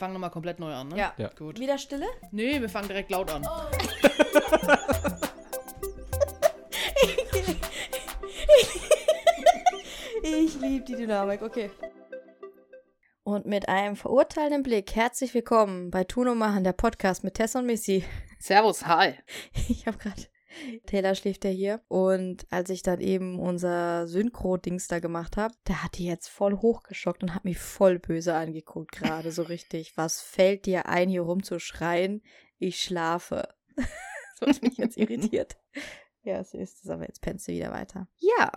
fangen nochmal komplett neu an, ne? Ja. Ja. Gut. Wieder Stille? Nee, wir fangen direkt laut an. Ich liebe die Dynamik, okay. Und mit einem verurteilenden Blick herzlich willkommen bei Tun und Machen, der Podcast mit Tess und Missy. Servus, hi. Ich habe gerade. Taylor schläft ja hier. Und als ich dann eben unser Synchro-Dings da gemacht habe, der hat die jetzt voll hochgeschockt und hat mich voll böse angeguckt, gerade so richtig. Was fällt dir ein, hier rumzuschreien? Ich schlafe. das hat mich jetzt irritiert. Ja, so ist es, aber jetzt pennt sie wieder weiter. Ja,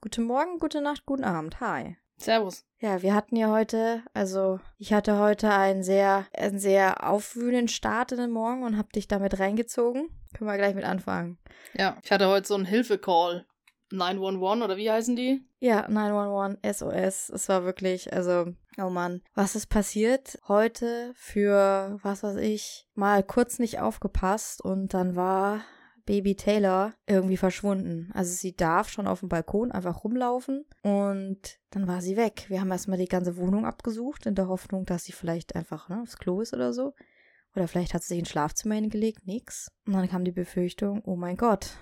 guten Morgen, gute Nacht, guten Abend. Hi. Servus. Ja, wir hatten ja heute, also ich hatte heute einen sehr, einen sehr aufwühlenden Start in den Morgen und hab dich damit reingezogen. Können wir gleich mit anfangen. Ja, ich hatte heute so einen Hilfe-Call. 911 oder wie heißen die? Ja, 911, SOS. Es war wirklich, also, oh Mann, was ist passiert? Heute für, was weiß ich, mal kurz nicht aufgepasst und dann war Baby Taylor irgendwie verschwunden. Also sie darf schon auf dem Balkon einfach rumlaufen und dann war sie weg. Wir haben erstmal die ganze Wohnung abgesucht in der Hoffnung, dass sie vielleicht einfach ne, aufs Klo ist oder so. Oder vielleicht hat sie sich ins Schlafzimmer hingelegt, nix. Und dann kam die Befürchtung, oh mein Gott,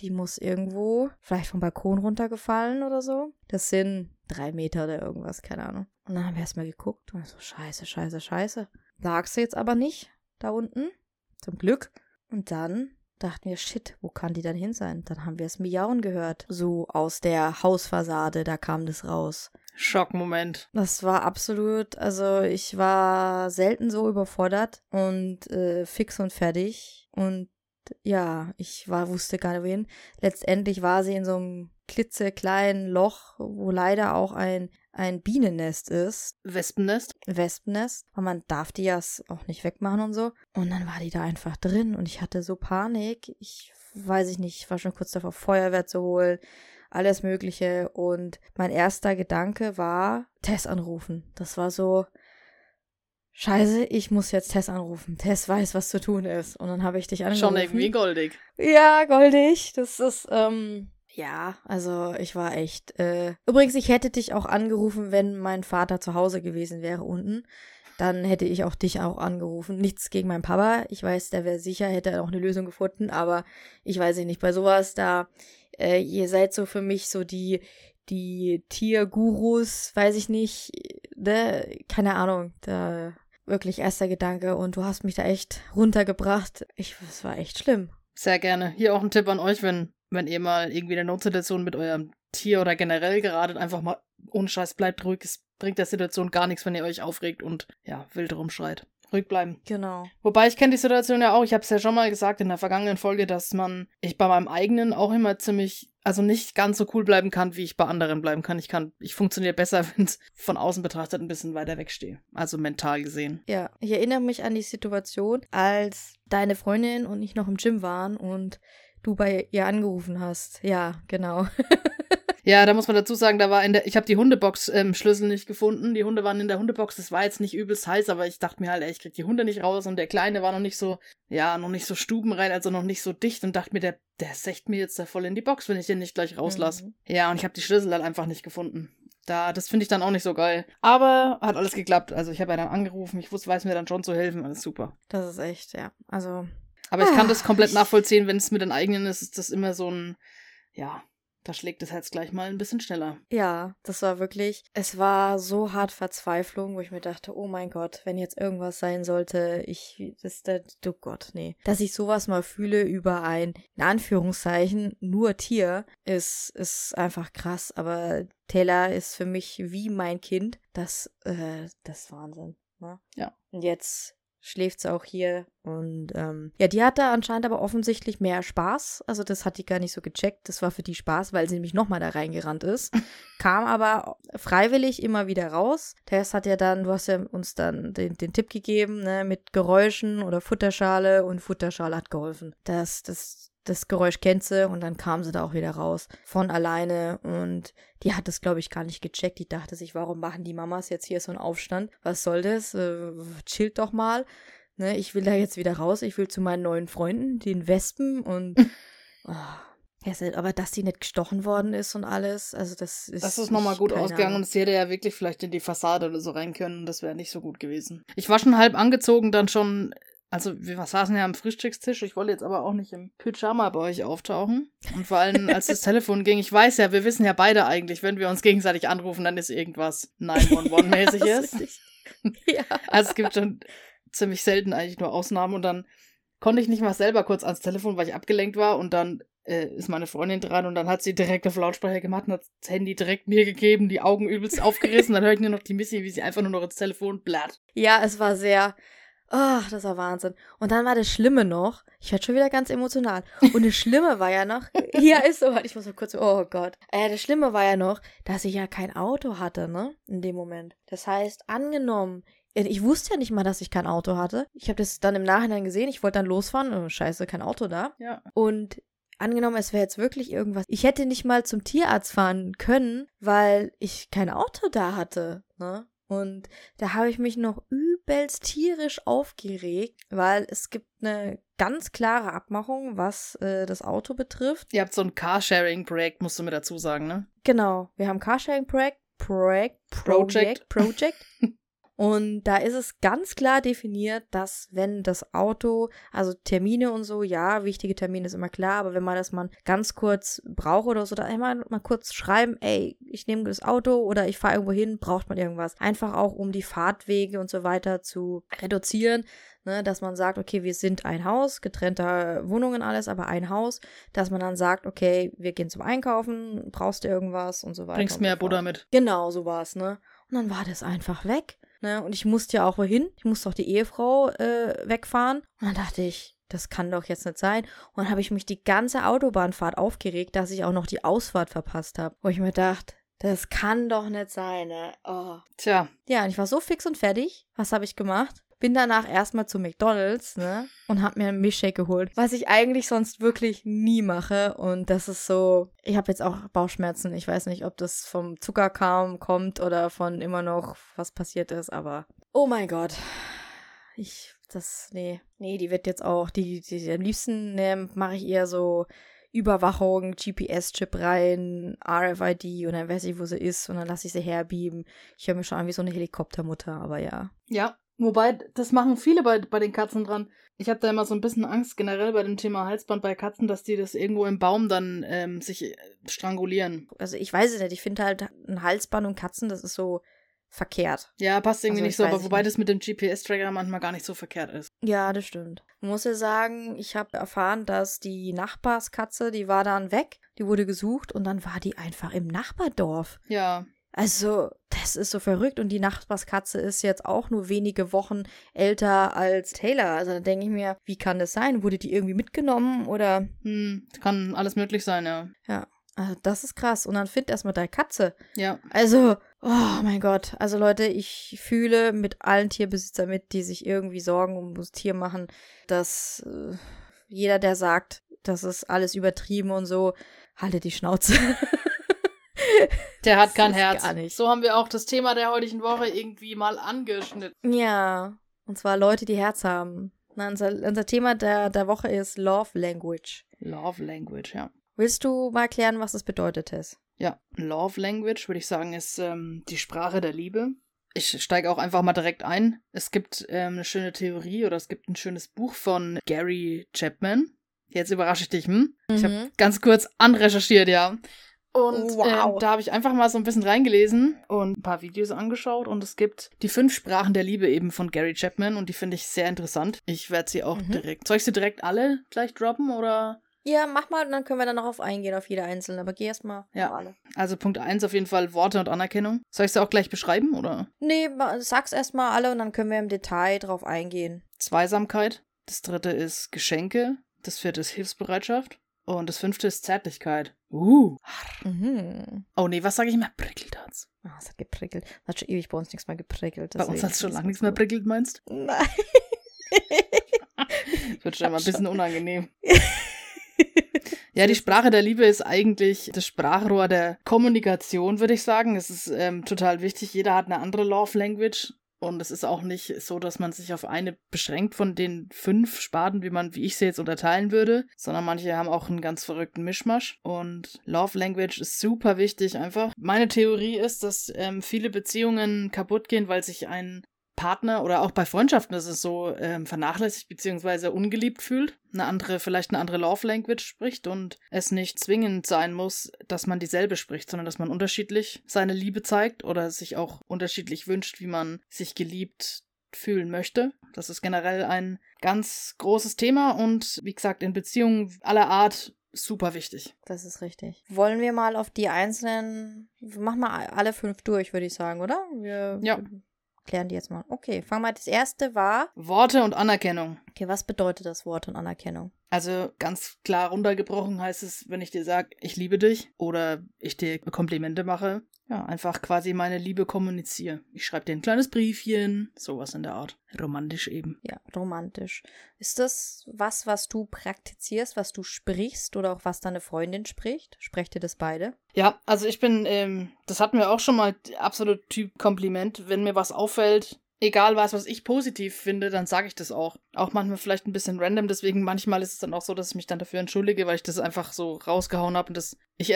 die muss irgendwo vielleicht vom Balkon runtergefallen oder so. Das sind drei Meter oder irgendwas, keine Ahnung. Und dann haben wir erstmal geguckt und so, scheiße, scheiße, scheiße. Lag sie jetzt aber nicht da unten. Zum Glück. Und dann dachten wir, shit, wo kann die dann hin sein? Dann haben wir es Miauen gehört. So aus der Hausfassade, da kam das raus. Schockmoment. Das war absolut, also ich war selten so überfordert und äh, fix und fertig. Und ja, ich war, wusste gar nicht wohin. Letztendlich war sie in so einem klitzekleinen Loch, wo leider auch ein, ein Bienennest ist. Wespennest? Wespennest. Und man darf die ja auch nicht wegmachen und so. Und dann war die da einfach drin und ich hatte so Panik. Ich weiß ich nicht, ich war schon kurz davor, Feuerwehr zu holen, alles Mögliche. Und mein erster Gedanke war, Tess anrufen. Das war so, Scheiße, ich muss jetzt Tess anrufen. Tess weiß, was zu tun ist. Und dann habe ich dich angerufen. Schon irgendwie goldig. Ja, goldig. Das ist, ähm, ja, also ich war echt. Äh, übrigens, ich hätte dich auch angerufen, wenn mein Vater zu Hause gewesen wäre unten. Dann hätte ich auch dich auch angerufen. Nichts gegen meinen Papa. Ich weiß, der wäre sicher, hätte auch eine Lösung gefunden. Aber ich weiß nicht, bei sowas, da, äh, ihr seid so für mich so die, die Tiergurus, weiß ich nicht, ne, keine Ahnung, da wirklich erster Gedanke und du hast mich da echt runtergebracht. Ich, es war echt schlimm. Sehr gerne. Hier auch ein Tipp an euch, wenn, wenn ihr mal irgendwie in der Notsituation mit eurem Tier oder generell geradet, einfach mal ohne Scheiß bleibt ruhig. Es bringt der Situation gar nichts, wenn ihr euch aufregt und ja, wild rumschreit. Ruhig bleiben. Genau. Wobei ich kenne die Situation ja auch. Ich habe es ja schon mal gesagt in der vergangenen Folge, dass man ich bei meinem eigenen auch immer ziemlich, also nicht ganz so cool bleiben kann, wie ich bei anderen bleiben kann. Ich kann, ich funktioniere besser, wenn es von außen betrachtet ein bisschen weiter wegstehe. Also mental gesehen. Ja, ich erinnere mich an die Situation, als deine Freundin und ich noch im Gym waren und du bei ihr angerufen hast. Ja, genau. Ja, da muss man dazu sagen, da war in der, ich habe die Hundebox ähm, Schlüssel nicht gefunden. Die Hunde waren in der Hundebox. Das war jetzt nicht übelst heiß, aber ich dachte mir halt, ey, ich krieg die Hunde nicht raus und der Kleine war noch nicht so, ja, noch nicht so stubenrein, also noch nicht so dicht und dachte mir, der, der secht mir jetzt da voll in die Box, wenn ich den nicht gleich rauslasse. Mhm. Ja, und ich habe die Schlüssel halt einfach nicht gefunden. Da, das finde ich dann auch nicht so geil. Aber hat alles geklappt. Also ich habe ja dann angerufen, ich wusste, weiß mir dann schon zu helfen, alles super. Das ist echt, ja. Also, Aber ich kann Ah, das komplett ich- nachvollziehen, wenn es mit den eigenen ist, ist das immer so ein, ja, da schlägt das Herz gleich mal ein bisschen schneller. ja, das war wirklich, es war so hart Verzweiflung, wo ich mir dachte, oh mein Gott, wenn jetzt irgendwas sein sollte, ich, das der, oh Gott, nee. Dass ich sowas mal fühle über ein, in Anführungszeichen, nur Tier, ist, ist einfach krass, aber Taylor ist für mich wie mein Kind. Das, äh, das ist Wahnsinn, ne? Ja. Und jetzt schläft sie auch hier und ähm, ja, die hatte anscheinend aber offensichtlich mehr Spaß. Also das hat die gar nicht so gecheckt. Das war für die Spaß, weil sie nämlich nochmal da reingerannt ist. Kam aber freiwillig immer wieder raus. Tess hat ja dann, du hast ja uns dann den, den Tipp gegeben, ne, mit Geräuschen oder Futterschale und Futterschale hat geholfen. Das, das, das Geräusch kennt sie und dann kam sie da auch wieder raus von alleine und die hat das, glaube ich, gar nicht gecheckt. Die dachte sich, warum machen die Mamas jetzt hier so einen Aufstand? Was soll das? Äh, chillt doch mal. Ne, ich will da jetzt wieder raus. Ich will zu meinen neuen Freunden, den Wespen und oh, aber dass die nicht gestochen worden ist und alles, also das ist. Das ist nochmal gut ausgegangen und sie hätte ja wirklich vielleicht in die Fassade oder so rein können. Das wäre nicht so gut gewesen. Ich war schon halb angezogen, dann schon. Also, wir saßen ja am Frühstückstisch. Ich wollte jetzt aber auch nicht im Pyjama bei euch auftauchen. Und vor allem, als das Telefon ging, ich weiß ja, wir wissen ja beide eigentlich, wenn wir uns gegenseitig anrufen, dann ist irgendwas 911-mäßig Ja, ist. ja. Also es gibt schon ziemlich selten eigentlich nur Ausnahmen und dann konnte ich nicht mal selber kurz ans Telefon, weil ich abgelenkt war und dann äh, ist meine Freundin dran und dann hat sie direkt auf Lautsprecher gemacht und hat das Handy direkt mir gegeben, die Augen übelst aufgerissen. Dann höre ich nur noch die Missy, wie sie einfach nur noch ins Telefon blatt. Ja, es war sehr. Oh, das war Wahnsinn. Und dann war das Schlimme noch, ich werde schon wieder ganz emotional. Und das Schlimme war ja noch, ja, ist so, ich muss mal kurz, oh Gott. Äh, das Schlimme war ja noch, dass ich ja kein Auto hatte, ne, in dem Moment. Das heißt, angenommen, äh, ich wusste ja nicht mal, dass ich kein Auto hatte. Ich habe das dann im Nachhinein gesehen, ich wollte dann losfahren, oh, scheiße, kein Auto da. Ja. Und angenommen, es wäre jetzt wirklich irgendwas. Ich hätte nicht mal zum Tierarzt fahren können, weil ich kein Auto da hatte, ne? Und da habe ich mich noch übelst tierisch aufgeregt, weil es gibt eine ganz klare Abmachung, was äh, das Auto betrifft. Ihr habt so ein Carsharing-Projekt, musst du mir dazu sagen, ne? Genau, wir haben Carsharing-Projekt, Projekt, Project, Project. Und da ist es ganz klar definiert, dass wenn das Auto, also Termine und so, ja, wichtige Termine ist immer klar, aber wenn man das mal ganz kurz braucht oder so, dann einmal mal kurz schreiben, ey, ich nehme das Auto oder ich fahre irgendwo hin, braucht man irgendwas. Einfach auch, um die Fahrtwege und so weiter zu reduzieren, ne, dass man sagt, okay, wir sind ein Haus, getrennte Wohnungen alles, aber ein Haus, dass man dann sagt, okay, wir gehen zum Einkaufen, brauchst du irgendwas und so weiter. Bringst mehr so. Butter mit. Genau, so war's, ne? Und dann war das einfach weg. Ne? Und ich musste ja auch wohin. Ich musste auch die Ehefrau äh, wegfahren. Und dann dachte ich, das kann doch jetzt nicht sein. Und dann habe ich mich die ganze Autobahnfahrt aufgeregt, dass ich auch noch die Ausfahrt verpasst habe. Wo ich mir dachte, das kann doch nicht sein, ne? Oh. Tja, Ja, und ich war so fix und fertig. Was habe ich gemacht? Bin danach erstmal zu McDonalds, ne? Und hab mir einen Milchshake geholt. Was ich eigentlich sonst wirklich nie mache. Und das ist so. Ich habe jetzt auch Bauchschmerzen. Ich weiß nicht, ob das vom Zucker kam, kommt oder von immer noch was passiert ist, aber. Oh mein Gott. Ich. Das. Nee. Nee, die wird jetzt auch. Die, die, die am liebsten ne, mache ich eher so. Überwachung, GPS-Chip rein, RFID und dann weiß ich, wo sie ist und dann lasse ich sie herbieben. Ich höre mich schon an wie so eine Helikoptermutter, aber ja. Ja, wobei, das machen viele bei, bei den Katzen dran. Ich habe da immer so ein bisschen Angst generell bei dem Thema Halsband bei Katzen, dass die das irgendwo im Baum dann ähm, sich äh, strangulieren. Also ich weiß es nicht, ich finde halt ein Halsband und Katzen, das ist so verkehrt. Ja, passt irgendwie Also, nicht ich so, aber wobei nicht. das mit dem GPS-Tracker manchmal gar nicht so verkehrt ist. Ja, das stimmt. Ich muss ja sagen, ich habe erfahren, dass die Nachbarskatze, die war dann weg, die wurde gesucht und dann war die einfach im Nachbardorf. Ja, Also, das ist so verrückt und die Nachbarskatze ist jetzt auch nur wenige Wochen älter als Taylor. Also da denke ich mir, wie kann das sein? Wurde die irgendwie mitgenommen oder hm, kann alles möglich sein, ja. Also das ist krass. Und dann find erstmal deine Katze. Ja, Also, oh mein Gott. Also Leute, ich fühle mit allen Tierbesitzern mit, die sich irgendwie Sorgen um das Tier machen, dass äh, jeder, der sagt, das ist alles übertrieben und so, haltet die Schnauze. der hat kein Herz. gar nicht. So haben wir auch das Thema der heutigen Woche irgendwie mal angeschnitten. ja, und zwar Leute, die Herz haben. Na, unser, unser Thema der, der Woche ist Love Language. Love Language, ja. Willst du mal erklären, was das bedeutet, Tess? Ja, Love Language, würde ich sagen, ist ähm, die Sprache der Liebe. Ich steige auch einfach mal direkt ein. Es gibt ähm, eine schöne Theorie oder es gibt ein schönes Buch von Gary Chapman. Jetzt überrasche ich dich, hm? Ich habe Mhm. ganz kurz anrecherchiert, ja. Und Wow. ähm, da habe ich einfach mal so ein bisschen reingelesen und ein paar Videos angeschaut. Und es gibt die fünf Sprachen der Liebe eben von Gary Chapman und die finde ich sehr interessant. Ich werde sie auch Mhm. direkt. Soll ich sie direkt alle gleich droppen oder? Ja, mach mal und dann können wir dann noch auf eingehen, auf jede einzelne. Aber geh erst mal Ja. auf alle. Also Punkt eins auf jeden Fall Worte und Anerkennung. Soll ich sie auch gleich beschreiben oder? Nee, sag's erst mal alle und dann können wir im Detail drauf eingehen. Zweisamkeit. Das dritte ist Geschenke. Das vierte ist Hilfsbereitschaft. Und das fünfte ist Zärtlichkeit. Uh. Mhm. Oh nee, was sage ich immer? Prickeltarz. Ah, es hat geprickelt. Es hat schon ewig bei uns nichts mehr geprickelt. Bei uns hat es schon lange nichts mehr prickelt, meinst Nein. Das wird schon mal ein bisschen unangenehm. Ja, die Sprache der Liebe ist eigentlich das Sprachrohr der Kommunikation, würde ich sagen. Es ist ähm, total wichtig. Jeder hat eine andere Love Language. Und es ist auch nicht so, dass man sich auf eine beschränkt von den fünf Sparten, wie man, wie ich sie jetzt unterteilen würde, sondern manche haben auch einen ganz verrückten Mischmasch. Und Love Language ist super wichtig einfach. Meine Theorie ist, dass ähm, viele Beziehungen kaputt gehen, weil sich ein Partner oder auch bei Freundschaften ist es so ähm, vernachlässigt bzw. ungeliebt fühlt, eine andere, vielleicht eine andere Love Language spricht und es nicht zwingend sein muss, dass man dieselbe spricht, sondern dass man unterschiedlich seine Liebe zeigt oder sich auch unterschiedlich wünscht, wie man sich geliebt fühlen möchte. Das ist generell ein ganz großes Thema und wie gesagt, in Beziehungen aller Art super wichtig. Das ist richtig. Wollen wir mal auf die einzelnen, machen wir alle fünf durch, würde ich sagen, oder? Wir, ja klären die jetzt mal. Okay, fangen wir. Das erste war. Worte und Anerkennung. Okay, was bedeutet das Wort und Anerkennung? Also ganz klar runtergebrochen heißt es, wenn ich dir sage, ich liebe dich oder ich dir Komplimente mache, ja, einfach quasi meine Liebe kommuniziere. Ich schreibe dir ein kleines Briefchen, sowas in der Art. Romantisch eben. Ja, romantisch. Ist das was, was du praktizierst, was du sprichst oder auch was deine Freundin spricht? Sprecht ihr das beide? Ja, also ich bin, ähm, das hatten wir auch schon mal, absolut Typ Kompliment. Wenn mir was auffällt, egal was, was ich positiv finde, dann sage ich das auch. Auch manchmal vielleicht ein bisschen random, deswegen manchmal ist es dann auch so, dass ich mich dann dafür entschuldige, weil ich das einfach so rausgehauen habe und das, ich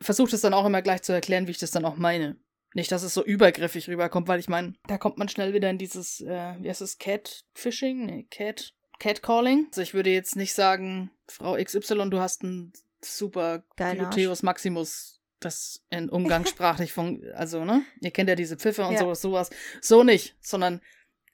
versuche das dann auch immer gleich zu erklären, wie ich das dann auch meine. Nicht, dass es so übergriffig rüberkommt, weil ich meine, da kommt man schnell wieder in dieses, äh, wie heißt es, Catfishing? Nee, Cat, Catcalling. Also ich würde jetzt nicht sagen, Frau XY, du hast einen super Gluteus Maximus das in umgangssprachlich von, also, ne? Ihr kennt ja diese Pfiffe und ja. sowas, sowas. So nicht, sondern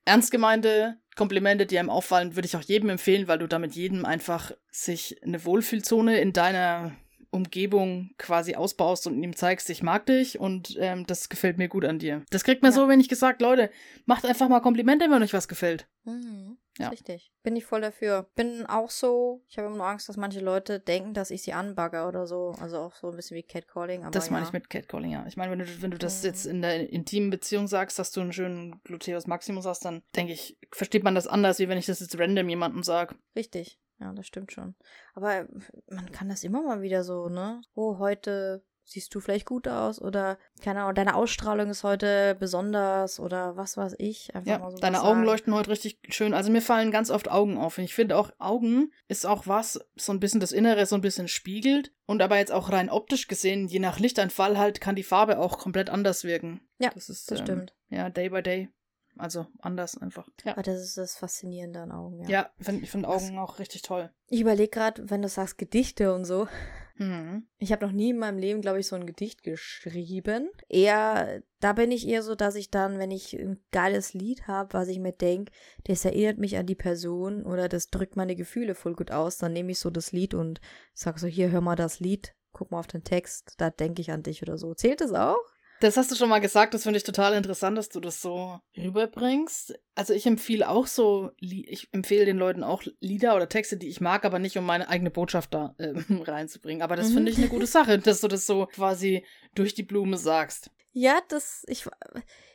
ernst gemeinte Komplimente, die einem auffallen, würde ich auch jedem empfehlen, weil du damit jedem einfach sich eine Wohlfühlzone in deiner Umgebung quasi ausbaust und ihm zeigst, ich mag dich und ähm, das gefällt mir gut an dir. Das kriegt man ja. so wenig gesagt, Leute, macht einfach mal Komplimente, wenn euch was gefällt. Mhm. Ja. Richtig. Bin ich voll dafür. Bin auch so, ich habe immer nur Angst, dass manche Leute denken, dass ich sie anbagger oder so. Also auch so ein bisschen wie Catcalling. Aber das meine ja. ich mit Catcalling, ja. Ich meine, wenn du, wenn du das mhm. jetzt in der intimen Beziehung sagst, dass du einen schönen Gluteus Maximus hast, dann denke ich, versteht man das anders, wie wenn ich das jetzt random jemandem sage. Richtig. Ja, das stimmt schon. Aber man kann das immer mal wieder so, ne? Oh, heute siehst du vielleicht gut aus oder keine Ahnung, deine Ausstrahlung ist heute besonders oder was weiß ich. Einfach ja, so deine Augen sagen. leuchten heute richtig schön. Also mir fallen ganz oft Augen auf. Und ich finde auch Augen ist auch was, so ein bisschen das Innere so ein bisschen spiegelt. Und aber jetzt auch rein optisch gesehen, je nach Lichteinfall halt, kann die Farbe auch komplett anders wirken. Ja, das, ist, das ähm, stimmt. Ja, day by day. Also anders einfach. Ja. Aber das ist das Faszinierende an Augen, ja. Ja, find, ich finde Augen auch richtig toll. Ich überlege gerade, wenn du sagst Gedichte und so. Mhm. Ich habe noch nie in meinem Leben, glaube ich, so ein Gedicht geschrieben. Eher, da bin ich eher so, dass ich dann, wenn ich ein geiles Lied habe, was ich mir denke, das erinnert mich an die Person oder das drückt meine Gefühle voll gut aus, dann nehme ich so das Lied und sage so, hier, hör mal das Lied, guck mal auf den Text, da denke ich an dich oder so. Zählt das auch? Das hast du schon mal gesagt, das finde ich total interessant, dass du das so rüberbringst. Also ich empfehle auch so, ich empfehle den Leuten auch Lieder oder Texte, die ich mag, aber nicht um meine eigene Botschaft da äh, reinzubringen. Aber das mhm. finde ich eine gute Sache, dass du das so quasi durch die Blume sagst. Ja, das, ich,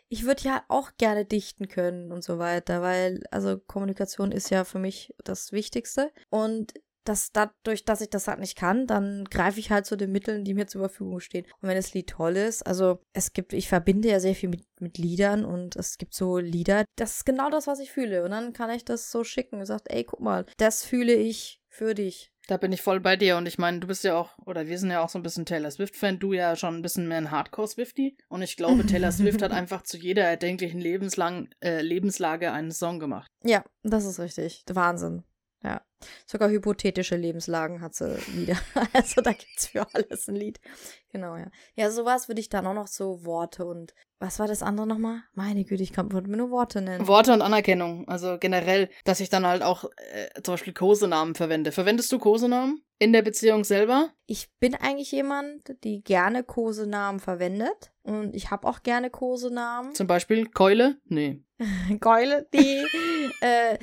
ich würde ja auch gerne dichten können und so weiter, weil, also Kommunikation ist ja für mich das Wichtigste. Und dass dadurch, dass ich das halt nicht kann, dann greife ich halt zu den Mitteln, die mir zur Verfügung stehen. Und wenn das Lied toll ist, also es gibt, ich verbinde ja sehr viel mit, mit Liedern und es gibt so Lieder, das ist genau das, was ich fühle. Und dann kann ich das so schicken und sagt, ey, guck mal, das fühle ich für dich. Da bin ich voll bei dir und ich meine, du bist ja auch, oder wir sind ja auch so ein bisschen Taylor Swift-Fan, du ja schon ein bisschen mehr ein Hardcore-Swifty. Und ich glaube, Taylor Swift hat einfach zu jeder erdenklichen lebenslang, äh, Lebenslage einen Song gemacht. Ja, das ist richtig. Wahnsinn. Ja. Sogar hypothetische Lebenslagen hat sie wieder. Also da gibt's für alles ein Lied. Genau, ja. Ja, sowas würde ich dann auch noch so Worte und was war das andere nochmal? Meine Güte, ich kann mir nur Worte nennen. Worte und Anerkennung. Also generell, dass ich dann halt auch äh, zum Beispiel Kosenamen verwende. Verwendest du Kosenamen in der Beziehung selber? Ich bin eigentlich jemand, die gerne Kosenamen verwendet. Und ich habe auch gerne Kosenamen. Zum Beispiel Keule? Nee. Keule, die äh,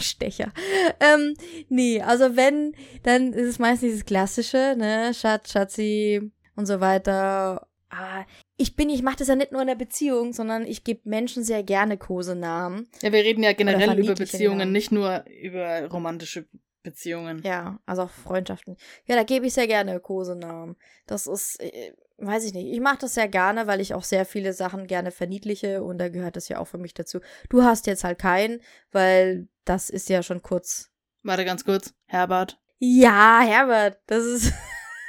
Stecher. Ähm, nee, also wenn, dann ist es meistens dieses klassische, ne, Schatz, Schatzi und so weiter. Ah, ich bin, ich mache das ja nicht nur in der Beziehung, sondern ich gebe Menschen sehr gerne Kosenamen. Ja, wir reden ja generell über Beziehungen, Namen. nicht nur über romantische Beziehungen. Ja, also auch Freundschaften. Ja, da gebe ich sehr gerne Kosenamen. Das ist, äh, weiß ich nicht. Ich mache das sehr gerne, weil ich auch sehr viele Sachen gerne verniedliche und da gehört das ja auch für mich dazu. Du hast jetzt halt keinen, weil das ist ja schon kurz. Warte ganz kurz. Herbert. Ja, Herbert, das ist.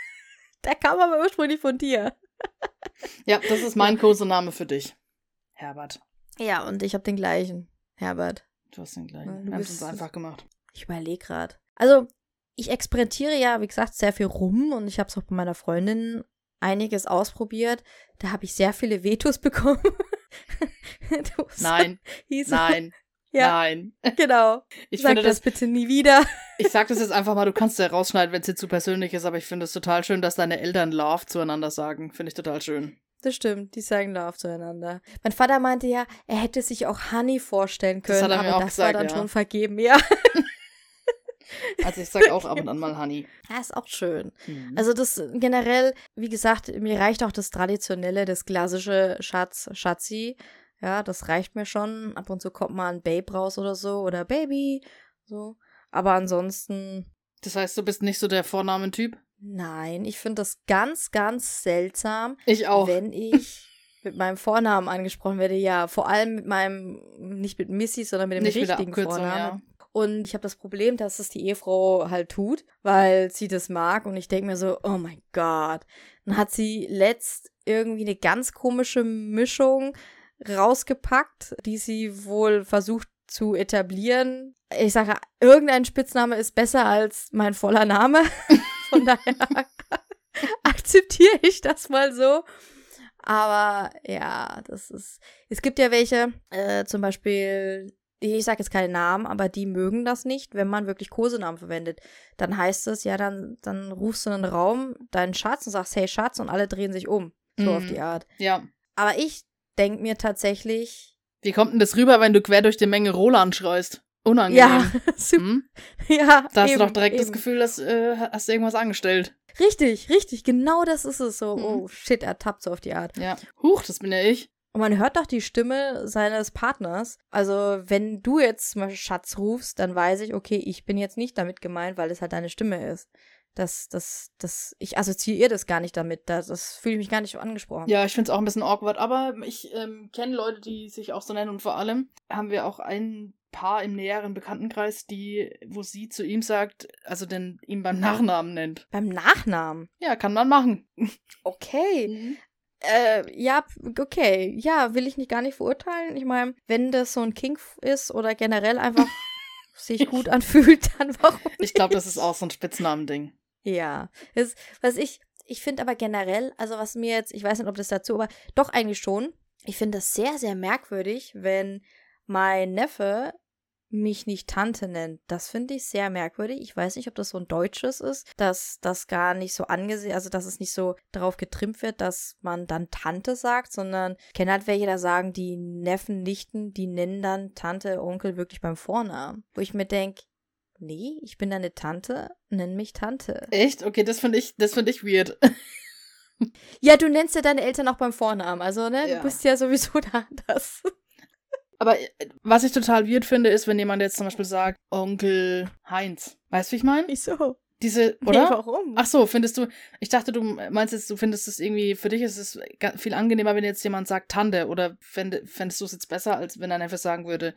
der kam aber ursprünglich von dir. ja, das ist mein Kosename für dich. Herbert. Ja, und ich habe den gleichen. Herbert. Du hast den gleichen. Wir haben es einfach gemacht. Ich überlege gerade. Also, ich experimentiere ja, wie gesagt, sehr viel rum und ich habe es auch bei meiner Freundin einiges ausprobiert. Da habe ich sehr viele Vetos bekommen. Nein. Nein. Ja, Nein. Genau. Ich sag finde das, das bitte nie wieder. Ich sag das jetzt einfach mal, du kannst ja rausschneiden, wenn es dir zu persönlich ist, aber ich finde es total schön, dass deine Eltern Love zueinander sagen. Finde ich total schön. Das stimmt, die sagen Love zueinander. Mein Vater meinte ja, er hätte sich auch Honey vorstellen können, das aber das gesagt, war dann ja. schon vergeben, ja. Also ich sag auch ab und an mal Honey. Ja, ist auch schön. Mhm. Also das generell, wie gesagt, mir reicht auch das traditionelle, das klassische Schatz, Schatzi. Ja, das reicht mir schon. Ab und zu kommt mal ein Babe raus oder so oder Baby. So. Aber ansonsten. Das heißt, du bist nicht so der Vornamentyp? Nein, ich finde das ganz, ganz seltsam. Ich auch. Wenn ich mit meinem Vornamen angesprochen werde, ja, vor allem mit meinem, nicht mit Missy, sondern mit dem nicht richtigen Vornamen. Ja. Und ich habe das Problem, dass es die Ehefrau halt tut, weil sie das mag. Und ich denke mir so, oh mein Gott. Dann hat sie letzt irgendwie eine ganz komische Mischung rausgepackt, die sie wohl versucht zu etablieren. Ich sage, irgendein Spitzname ist besser als mein voller Name. Von daher akzeptiere ich das mal so. Aber ja, das ist. Es gibt ja welche, äh, zum Beispiel, ich sage jetzt keine Namen, aber die mögen das nicht, wenn man wirklich Kosenamen verwendet. Dann heißt es, ja, dann, dann rufst du in den Raum deinen Schatz und sagst, hey Schatz, und alle drehen sich um. So mhm. auf die Art. Ja. Aber ich denke mir tatsächlich. Wie kommt denn das rüber, wenn du quer durch die Menge Roland schreust? Unangenehm. Ja, super. Hm? Ja. Da hast eben, du doch direkt eben. das Gefühl, dass äh, hast du irgendwas angestellt. Richtig, richtig, genau das ist es so. Mhm. Oh shit, er tappt so auf die Art. Ja. Huch, das bin ja ich. Und man hört doch die Stimme seines Partners. Also, wenn du jetzt mal Schatz rufst, dann weiß ich, okay, ich bin jetzt nicht damit gemeint, weil es halt deine Stimme ist. Das, das, das, ich assoziiere das gar nicht damit. Das, das fühle ich mich gar nicht angesprochen. Ja, ich finde es auch ein bisschen awkward, aber ich ähm, kenne Leute, die sich auch so nennen und vor allem haben wir auch ein Paar im näheren Bekanntenkreis, die, wo sie zu ihm sagt, also den ihn beim Nachnamen nennt. Beim Nachnamen? Ja, kann man machen. Okay. Mhm. Äh, ja, okay. Ja, will ich nicht gar nicht verurteilen. Ich meine, wenn das so ein King ist oder generell einfach sich gut anfühlt, dann warum? Nicht? Ich glaube, das ist auch so ein Spitznamending. Ja. Das, was ich, ich finde aber generell, also was mir jetzt, ich weiß nicht, ob das dazu, aber doch eigentlich schon. Ich finde das sehr, sehr merkwürdig, wenn mein Neffe mich nicht Tante nennt. Das finde ich sehr merkwürdig. Ich weiß nicht, ob das so ein deutsches ist, dass das gar nicht so angesehen, also dass es nicht so darauf getrimmt wird, dass man dann Tante sagt, sondern ich kenne halt welche, da sagen die Neffen, Nichten, die nennen dann Tante, Onkel wirklich beim Vornamen. Wo ich mir denke, nee, ich bin deine Tante, nenn mich Tante. Echt? Okay, das finde ich, das finde ich weird. ja, du nennst ja deine Eltern auch beim Vornamen, also, ne, ja. du bist ja sowieso da anders. Aber äh, was ich total weird finde, ist, wenn jemand jetzt zum Beispiel sagt, Onkel Heinz. Weißt du, wie ich meine? Wieso? Diese, oder? Nee, warum? Ach so, findest du, ich dachte, du meinst jetzt, du findest es irgendwie, für dich ist es viel angenehmer, wenn jetzt jemand sagt Tante, oder fänd, fändest du es jetzt besser, als wenn er einfach sagen würde,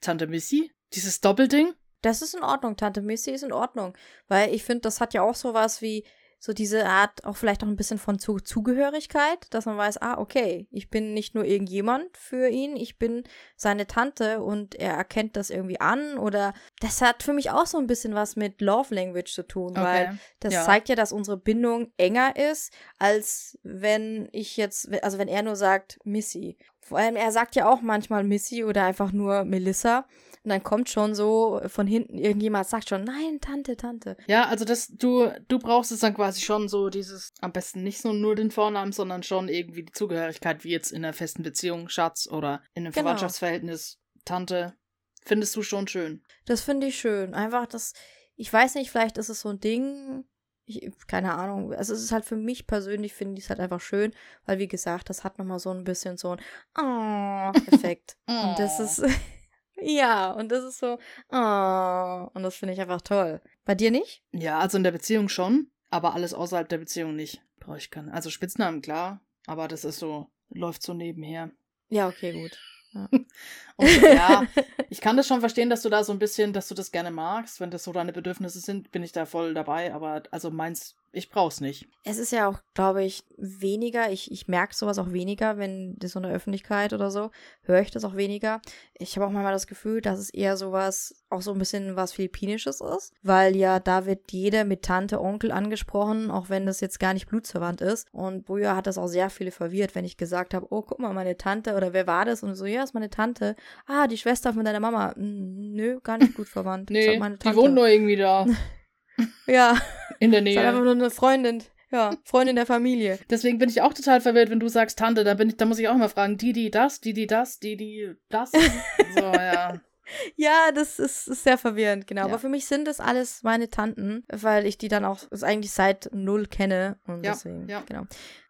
Tante Missy? Dieses Doppelding? Das ist in Ordnung, Tante Missy ist in Ordnung. Weil ich finde, das hat ja auch sowas wie, so diese Art auch vielleicht auch ein bisschen von Zu Zugehörigkeit, dass man weiß, ah, okay, ich bin nicht nur irgendjemand für ihn, ich bin seine Tante und er erkennt das irgendwie an oder das hat für mich auch so ein bisschen was mit Love Language zu tun, okay. weil das ja. zeigt ja, dass unsere Bindung enger ist, als wenn ich jetzt, also wenn er nur sagt Missy. Vor allem, er sagt ja auch manchmal Missy oder einfach nur Melissa. Und dann kommt schon so von hinten irgendjemand, sagt schon, nein, Tante, Tante. Ja, also das, du, du brauchst es dann quasi schon so dieses, am besten nicht so nur den Vornamen, sondern schon irgendwie die Zugehörigkeit, wie jetzt in einer festen Beziehung, Schatz oder in einem genau. Verwandtschaftsverhältnis, Tante. Findest du schon schön. Das finde ich schön. Einfach das, ich weiß nicht, vielleicht ist es so ein Ding, ich, keine Ahnung. Also es ist halt für mich persönlich, finde ich es halt einfach schön, weil wie gesagt, das hat nochmal so ein bisschen so ein Oh-Effekt. Und das ist, Ja, und das ist so, oh, und das finde ich einfach toll. Bei dir nicht? Ja, also in der Beziehung schon, aber alles außerhalb der Beziehung nicht. brauche ich keinen. Also Spitznamen, klar, aber das ist so, läuft so nebenher. Ja, okay, gut. Ja. Und, ja, ich kann das schon verstehen, dass du da so ein bisschen, dass du das gerne magst. Wenn das so deine Bedürfnisse sind, bin ich da voll dabei. Aber also meins ich brauch's nicht. Es ist ja auch, glaube ich, weniger. Ich, ich merke sowas auch weniger, wenn das so eine Öffentlichkeit oder so, höre ich das auch weniger. Ich habe auch manchmal das Gefühl, dass es eher sowas, auch so ein bisschen was Philippinisches ist, weil ja da wird jeder mit Tante, Onkel angesprochen, auch wenn das jetzt gar nicht blutsverwandt ist. Und früher hat das auch sehr viele verwirrt, wenn ich gesagt habe, oh, guck mal, meine Tante oder wer war das? Und so, ja, ist meine Tante. Ah, die Schwester von deiner Mama. Nö, gar nicht gut verwandt. nee, die wohnt nur irgendwie da. ja. In der Nähe. Ist einfach nur eine Freundin. Ja, Freundin der Familie. Deswegen bin ich auch total verwirrt, wenn du sagst Tante, da bin ich, da muss ich auch immer fragen, die, die das, die, die das, die, die das. so, ja. Ja, das ist, ist sehr verwirrend, genau. Ja. Aber für mich sind das alles meine Tanten, weil ich die dann auch eigentlich seit null kenne. Und ja, deswegen, ja. genau.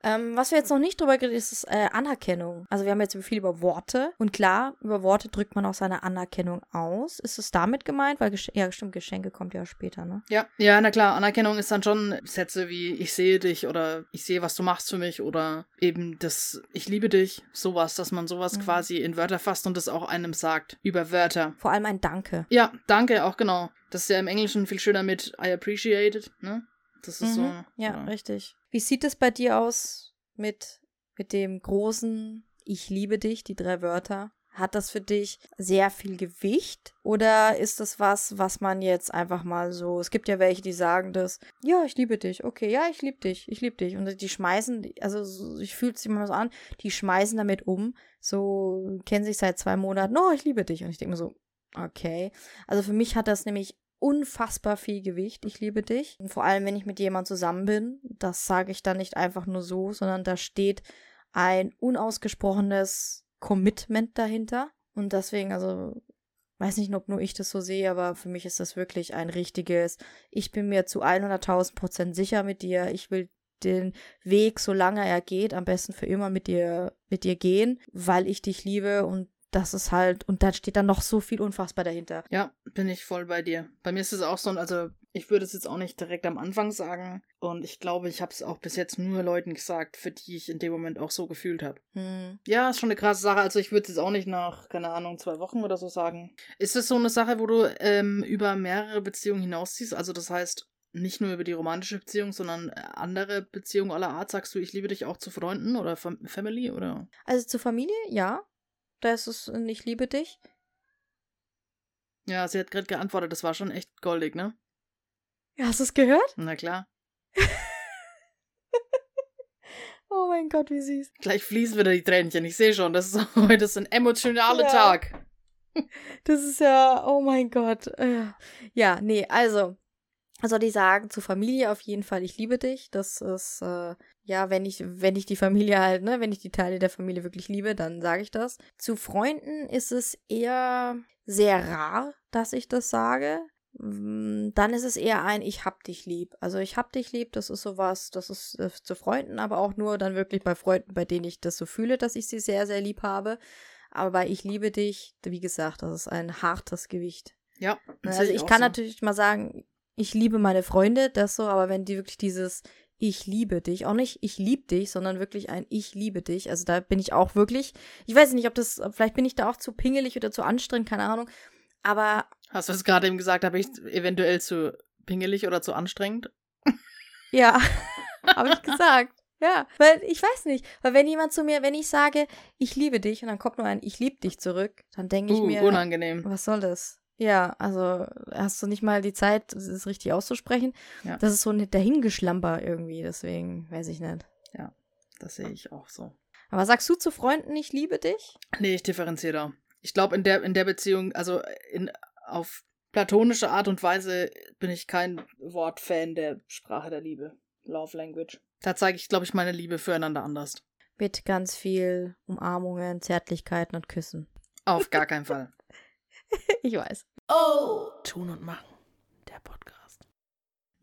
Ähm, was wir jetzt noch nicht drüber geredet ist, ist äh, Anerkennung. Also wir haben jetzt viel über Worte. Und klar, über Worte drückt man auch seine Anerkennung aus. Ist es damit gemeint? Weil, Gesch ja, stimmt, Geschenke kommt ja später, ne? Ja, ja, na klar. Anerkennung ist dann schon Sätze wie ich sehe dich oder ich sehe, was du machst für mich oder eben das ich liebe dich. Sowas, dass man sowas mhm. quasi in Wörter fasst und das auch einem sagt. Über Wörter. Vor allem ein Danke. Ja, danke auch, genau. Das ist ja im Englischen viel schöner mit I appreciate it, ne? Das ist mhm. so. Ja, ja, richtig. Wie sieht es bei dir aus mit, mit dem großen Ich liebe dich, die drei Wörter? Hat das für dich sehr viel Gewicht oder ist das was, was man jetzt einfach mal so, es gibt ja welche, die sagen das, ja, ich liebe dich, okay, ja, ich liebe dich, ich liebe dich und die schmeißen, also ich fühle es immer so an, die schmeißen damit um, so kennen sich seit zwei Monaten, oh, ich liebe dich und ich denke mir so, okay, also für mich hat das nämlich unfassbar viel Gewicht. Ich liebe dich. Und vor allem, wenn ich mit jemandem zusammen bin, das sage ich dann nicht einfach nur so, sondern da steht ein unausgesprochenes Commitment dahinter. Und deswegen, also, weiß nicht, ob nur ich das so sehe, aber für mich ist das wirklich ein richtiges, ich bin mir zu 100.000 Prozent sicher mit dir. Ich will den Weg, solange er geht, am besten für immer mit dir, mit dir gehen, weil ich dich liebe und das ist halt, und dann steht dann noch so viel unfassbar dahinter. Ja, bin ich voll bei dir. Bei mir ist es auch so, also ich würde es jetzt auch nicht direkt am Anfang sagen. Und ich glaube, ich habe es auch bis jetzt nur Leuten gesagt, für die ich in dem Moment auch so gefühlt habe. Hm. Ja, ist schon eine krasse Sache. Also ich würde es jetzt auch nicht nach, keine Ahnung, zwei Wochen oder so sagen. Ist es so eine Sache, wo du ähm, über mehrere Beziehungen hinausziehst? Also das heißt, nicht nur über die romantische Beziehung, sondern äh, andere Beziehungen aller Art sagst du, ich liebe dich auch zu Freunden oder Family oder? Also zur Familie, ja. Da ist es ein Ich liebe dich. Ja, sie hat gerade geantwortet, das war schon echt goldig, ne? Ja, hast du es gehört? Na klar. oh mein Gott, wie süß. Gleich fließen wieder die Tränchen, ich sehe schon. Das ist heute ist ein emotionaler ja. Tag. Das ist ja, oh mein Gott. Äh, ja, nee, also, soll ich sagen, zur Familie auf jeden Fall, ich liebe dich. Das ist, äh, ja, wenn ich, wenn ich die Familie halt, ne, wenn ich die Teile der Familie wirklich liebe, dann sage ich das. Zu Freunden ist es eher sehr rar, dass ich das sage. Mm, dann ist es eher ein Ich hab dich lieb. Also ich hab dich lieb, das ist sowas, das ist äh, zu Freunden, aber auch nur dann wirklich bei Freunden, bei denen ich das so fühle, dass ich sie sehr, sehr lieb habe. Aber bei Ich liebe dich, wie gesagt, das ist ein hartes Gewicht. Ja. Also ich, ich kann so. natürlich mal sagen, ich liebe meine Freunde, das so, aber wenn die wirklich dieses ich liebe dich, auch nicht ich lieb dich, sondern wirklich ein ich liebe dich, also da bin ich auch wirklich, ich weiß nicht, ob das, vielleicht bin ich da auch zu pingelig oder zu anstrengend, keine Ahnung, aber. Hast du es gerade eben gesagt, habe ich eventuell zu pingelig oder zu anstrengend? Ja, habe ich gesagt. Ja, weil ich weiß nicht, weil wenn jemand zu mir, wenn ich sage, ich liebe dich und dann kommt nur ein ich lieb dich zurück, dann denke ich uh, mir, unangenehm. Was soll das? Ja, also hast du nicht mal die Zeit, das richtig auszusprechen. Ja. Das ist so ein dahingeschlamper irgendwie, deswegen weiß ich nicht. Ja, das sehe ich auch so. Aber sagst du zu Freunden, ich liebe dich? Nee, ich differenziere da. Ich glaube, in der, in der Beziehung, also in, auf platonische Art und Weise bin ich kein Wortfan der Sprache der Liebe. Love Language. Da zeige ich, glaube ich, meine Liebe füreinander anders. Mit ganz viel Umarmungen, Zärtlichkeiten und Küssen. Auf gar keinen Fall. ich weiß. Oh! Tun und machen. Der Podcast.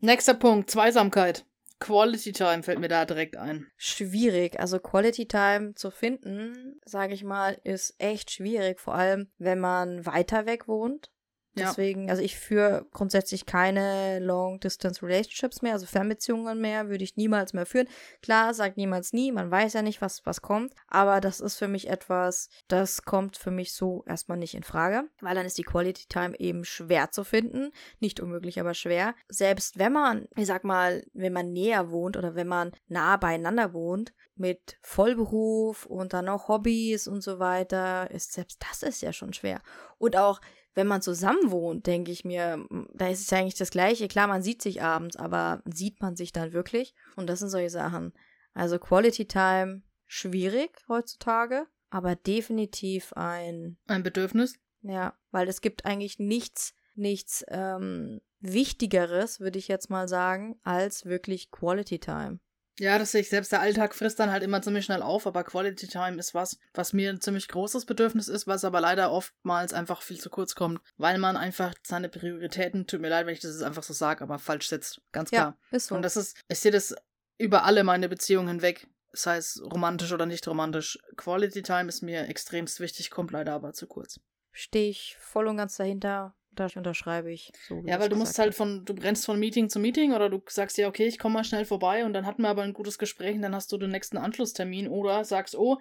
Nächster Punkt: Zweisamkeit. Quality Time fällt mir da direkt ein. Schwierig. Also Quality Time zu finden, sage ich mal, ist echt schwierig. Vor allem, wenn man weiter weg wohnt. Ja. Deswegen, also ich führe grundsätzlich keine Long-Distance-Relationships mehr, also Fernbeziehungen mehr, würde ich niemals mehr führen. Klar, sagt niemals nie, man weiß ja nicht, was, was kommt, aber das ist für mich etwas, das kommt für mich so erstmal nicht in Frage, weil dann ist die Quality Time eben schwer zu finden. Nicht unmöglich, aber schwer. Selbst wenn man, ich sag mal, wenn man näher wohnt oder wenn man nah beieinander wohnt, mit Vollberuf und dann auch Hobbys und so weiter, ist selbst das ist ja schon schwer. Und auch wenn man zusammen wohnt, denke ich mir, da ist es ja eigentlich das Gleiche. Klar, man sieht sich abends, aber sieht man sich dann wirklich? Und das sind solche Sachen. Also Quality Time schwierig heutzutage, aber definitiv ein, Ein Bedürfnis. ja, weil es gibt eigentlich nichts, nichts ähm, Wichtigeres, würde ich jetzt mal sagen, als wirklich Quality Time. Ja, das sehe ich selbst. Der Alltag frisst dann halt immer ziemlich schnell auf, aber Quality Time ist was, was mir ein ziemlich großes Bedürfnis ist, was aber leider oftmals einfach viel zu kurz kommt, weil man einfach seine Prioritäten, tut mir leid, wenn ich das jetzt einfach so sage, aber falsch setzt. Ganz klar. Ja, ist so. Und das ist, ich sehe das über alle meine Beziehungen hinweg, sei es romantisch oder nicht romantisch. Quality Time ist mir extremst wichtig, kommt leider aber zu kurz. Stehe ich voll und ganz dahinter. Das unterschreibe ich. So, Ja, weil du musst halt von, du rennst von Meeting zu Meeting oder du sagst ja, okay, ich komme mal schnell vorbei und dann hatten wir aber ein gutes Gespräch und dann hast du den nächsten Anschlusstermin oder sagst, oh,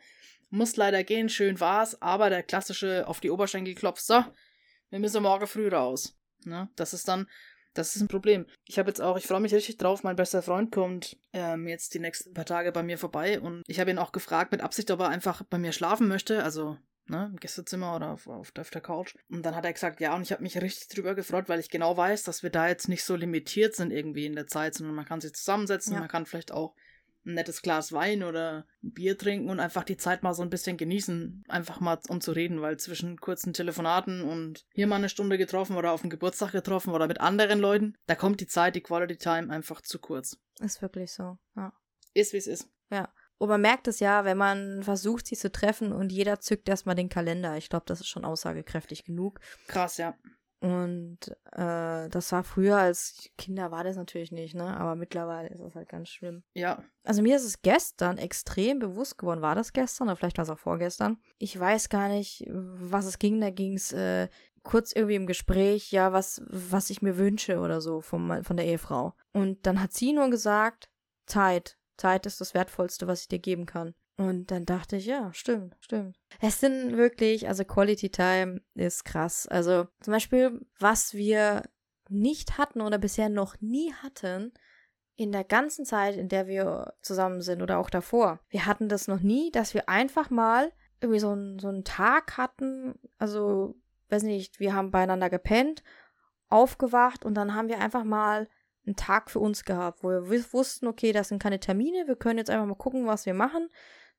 muss leider gehen, schön war's, aber der klassische auf die Oberschenkel klopft, so, wir müssen morgen früh raus. Ne? Das ist dann, das ist ein Problem. Ich habe jetzt auch, ich freue mich richtig drauf, mein bester Freund kommt ähm, jetzt die nächsten paar Tage bei mir vorbei und ich habe ihn auch gefragt mit Absicht, ob er einfach bei mir schlafen möchte, also ne, im Gästezimmer oder auf, auf, auf der Couch. Und dann hat er gesagt, ja, und ich habe mich richtig drüber gefreut, weil ich genau weiß, dass wir da jetzt nicht so limitiert sind irgendwie in der Zeit, sondern man kann sich zusammensetzen, Ja. man kann vielleicht auch ein nettes Glas Wein oder ein Bier trinken und einfach die Zeit mal so ein bisschen genießen, einfach mal um zu reden, weil zwischen kurzen Telefonaten und hier mal eine Stunde getroffen oder auf dem Geburtstag getroffen oder mit anderen Leuten, da kommt die Zeit, die Quality Time einfach zu kurz. Ist wirklich so, ja. Ist wie es ist. Und man merkt es ja, wenn man versucht, sie zu treffen und jeder zückt erstmal den Kalender. Ich glaube, das ist schon aussagekräftig genug. Krass, ja. Und äh, das war früher als Kinder war das natürlich nicht, ne? Aber mittlerweile ist es halt ganz schlimm. Ja, Also mir ist es gestern extrem bewusst geworden. War das gestern oder vielleicht war es auch vorgestern? Ich weiß gar nicht, was es ging. Da ging es äh, kurz irgendwie im Gespräch, ja, was, was ich mir wünsche oder so vom, von der Ehefrau. Und dann hat sie nur gesagt, Zeit. Zeit ist das Wertvollste, was ich dir geben kann. Und dann dachte ich, ja, stimmt, stimmt. Es sind wirklich, also Quality Time ist krass. Also zum Beispiel, was wir nicht hatten oder bisher noch nie hatten, in der ganzen Zeit, in der wir zusammen sind oder auch davor. Wir hatten das noch nie, dass wir einfach mal irgendwie so, einen so einen Tag hatten, also, weiß nicht, wir haben beieinander gepennt, aufgewacht und dann haben wir einfach mal einen Tag für uns gehabt, wo wir wus- wussten, okay, das sind keine Termine, wir können jetzt einfach mal gucken, was wir machen,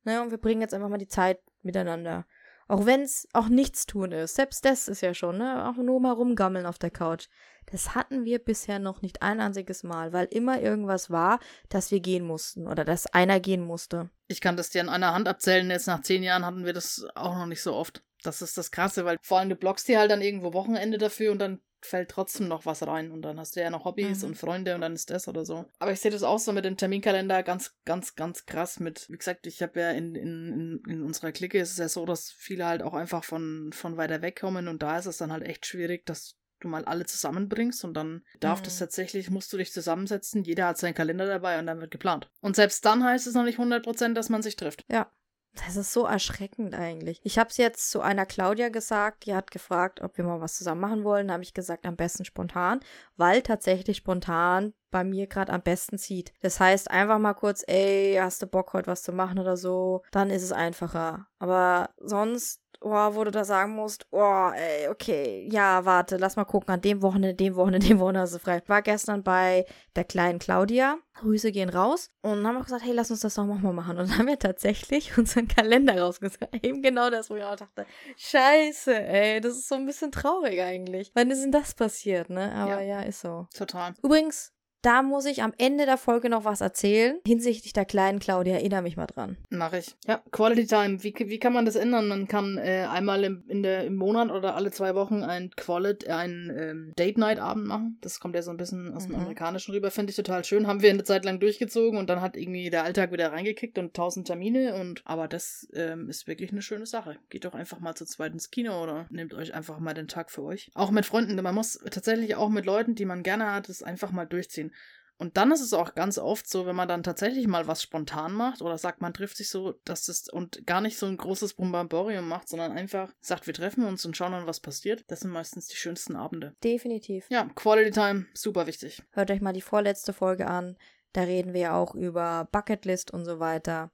ne, und wir bringen jetzt einfach mal die Zeit miteinander. Auch wenn es auch nichts tun ist. Selbst das ist ja schon, ne? Auch nur mal rumgammeln auf der Couch. Das hatten wir bisher noch nicht ein einziges Mal, weil immer irgendwas war, dass wir gehen mussten oder dass einer gehen musste. Ich kann das dir an einer Hand abzählen. Jetzt nach zehn Jahren hatten wir das auch noch nicht so oft. Das ist das Krasse, weil vor allem du blockst dir halt dann irgendwo Wochenende dafür und dann fällt trotzdem noch was rein und dann hast du ja noch Hobbys Mhm. und Freunde und dann ist das oder so. Aber ich sehe das auch so mit dem Terminkalender ganz, ganz, ganz krass mit, wie gesagt, ich habe ja in, in, in, unserer Clique ist es ja so, dass viele halt auch einfach von, von weiter weg kommen und da ist es dann halt echt schwierig, dass du mal alle zusammenbringst und dann darf Mhm. das tatsächlich, musst du dich zusammensetzen, jeder hat seinen Kalender dabei und dann wird geplant. Und selbst dann heißt es noch nicht 100%, dass man sich trifft. Ja. Das ist so erschreckend eigentlich. Ich habe es jetzt zu einer Claudia gesagt, die hat gefragt, ob wir mal was zusammen machen wollen. Da habe ich gesagt, am besten spontan, weil tatsächlich spontan bei mir gerade am besten zieht. Das heißt, einfach mal kurz, ey, hast du Bock, heute was zu machen oder so, dann ist es einfacher. Aber sonst, oh, wo du da sagen musst, oh, ey, okay, ja, warte, lass mal gucken, an dem Wochenende, dem Wochenende, dem Wochenende hast du frei. Ich war gestern bei der kleinen Claudia. Grüße gehen raus. Und dann haben wir gesagt, hey, lass uns das doch nochmal machen. Und dann haben wir tatsächlich unseren Kalender rausgesucht. Eben genau das, wo ich auch dachte, scheiße, ey, das ist so ein bisschen traurig eigentlich. Wann ist denn das passiert, ne? Aber ja, ist so. Total. Übrigens, da muss ich am Ende der Folge noch was erzählen hinsichtlich der kleinen Claudia. Erinnere mich mal dran. Mache ich. Ja, Quality Time. Wie, wie kann man das ändern? Man kann äh, einmal im, in der, im Monat oder alle zwei Wochen ein Quality, ein ähm, Date-Night-Abend machen. Das kommt ja so ein bisschen aus dem Mhm. Amerikanischen rüber. Finde ich total schön. Haben wir eine Zeit lang durchgezogen und dann hat irgendwie der Alltag wieder reingekickt und tausend Termine. Und aber das ähm, ist wirklich eine schöne Sache. Geht doch einfach mal zu zweit ins Kino oder nehmt euch einfach mal den Tag für euch. Auch mit Freunden. Man muss tatsächlich auch mit Leuten, die man gerne hat, es einfach mal durchziehen. Und dann ist es auch ganz oft so, wenn man dann tatsächlich mal was spontan macht oder sagt, man trifft sich so, dass es und gar nicht so ein großes Brumbamborium macht, sondern einfach sagt, wir treffen uns und schauen dann, was passiert. Das sind meistens die schönsten Abende. Definitiv. Ja, Quality Time, super wichtig. Hört euch mal die vorletzte Folge an. Da reden wir ja auch über Bucketlist und so weiter.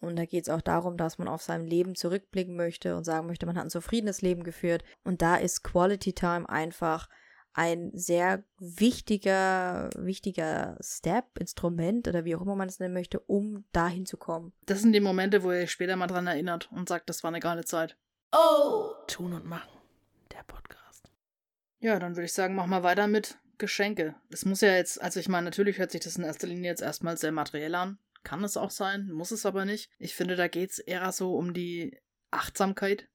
Und da geht es auch darum, dass man auf sein Leben zurückblicken möchte und sagen möchte, man hat ein zufriedenes Leben geführt. Und da ist Quality Time einfach ein sehr wichtiger, wichtiger Step, Instrument oder wie auch immer man es nennen möchte, um dahin zu kommen. Das sind die Momente, wo ihr euch später mal dran erinnert und sagt, das war eine geile Zeit. Oh! Tun und machen. Der Podcast. Ja, dann würde ich sagen, mach mal weiter mit Geschenke. Es muss ja jetzt, also ich meine, natürlich hört sich das in erster Linie jetzt erstmal sehr materiell an. Kann es auch sein, muss es aber nicht. Ich finde, da geht es eher so um die Achtsamkeit.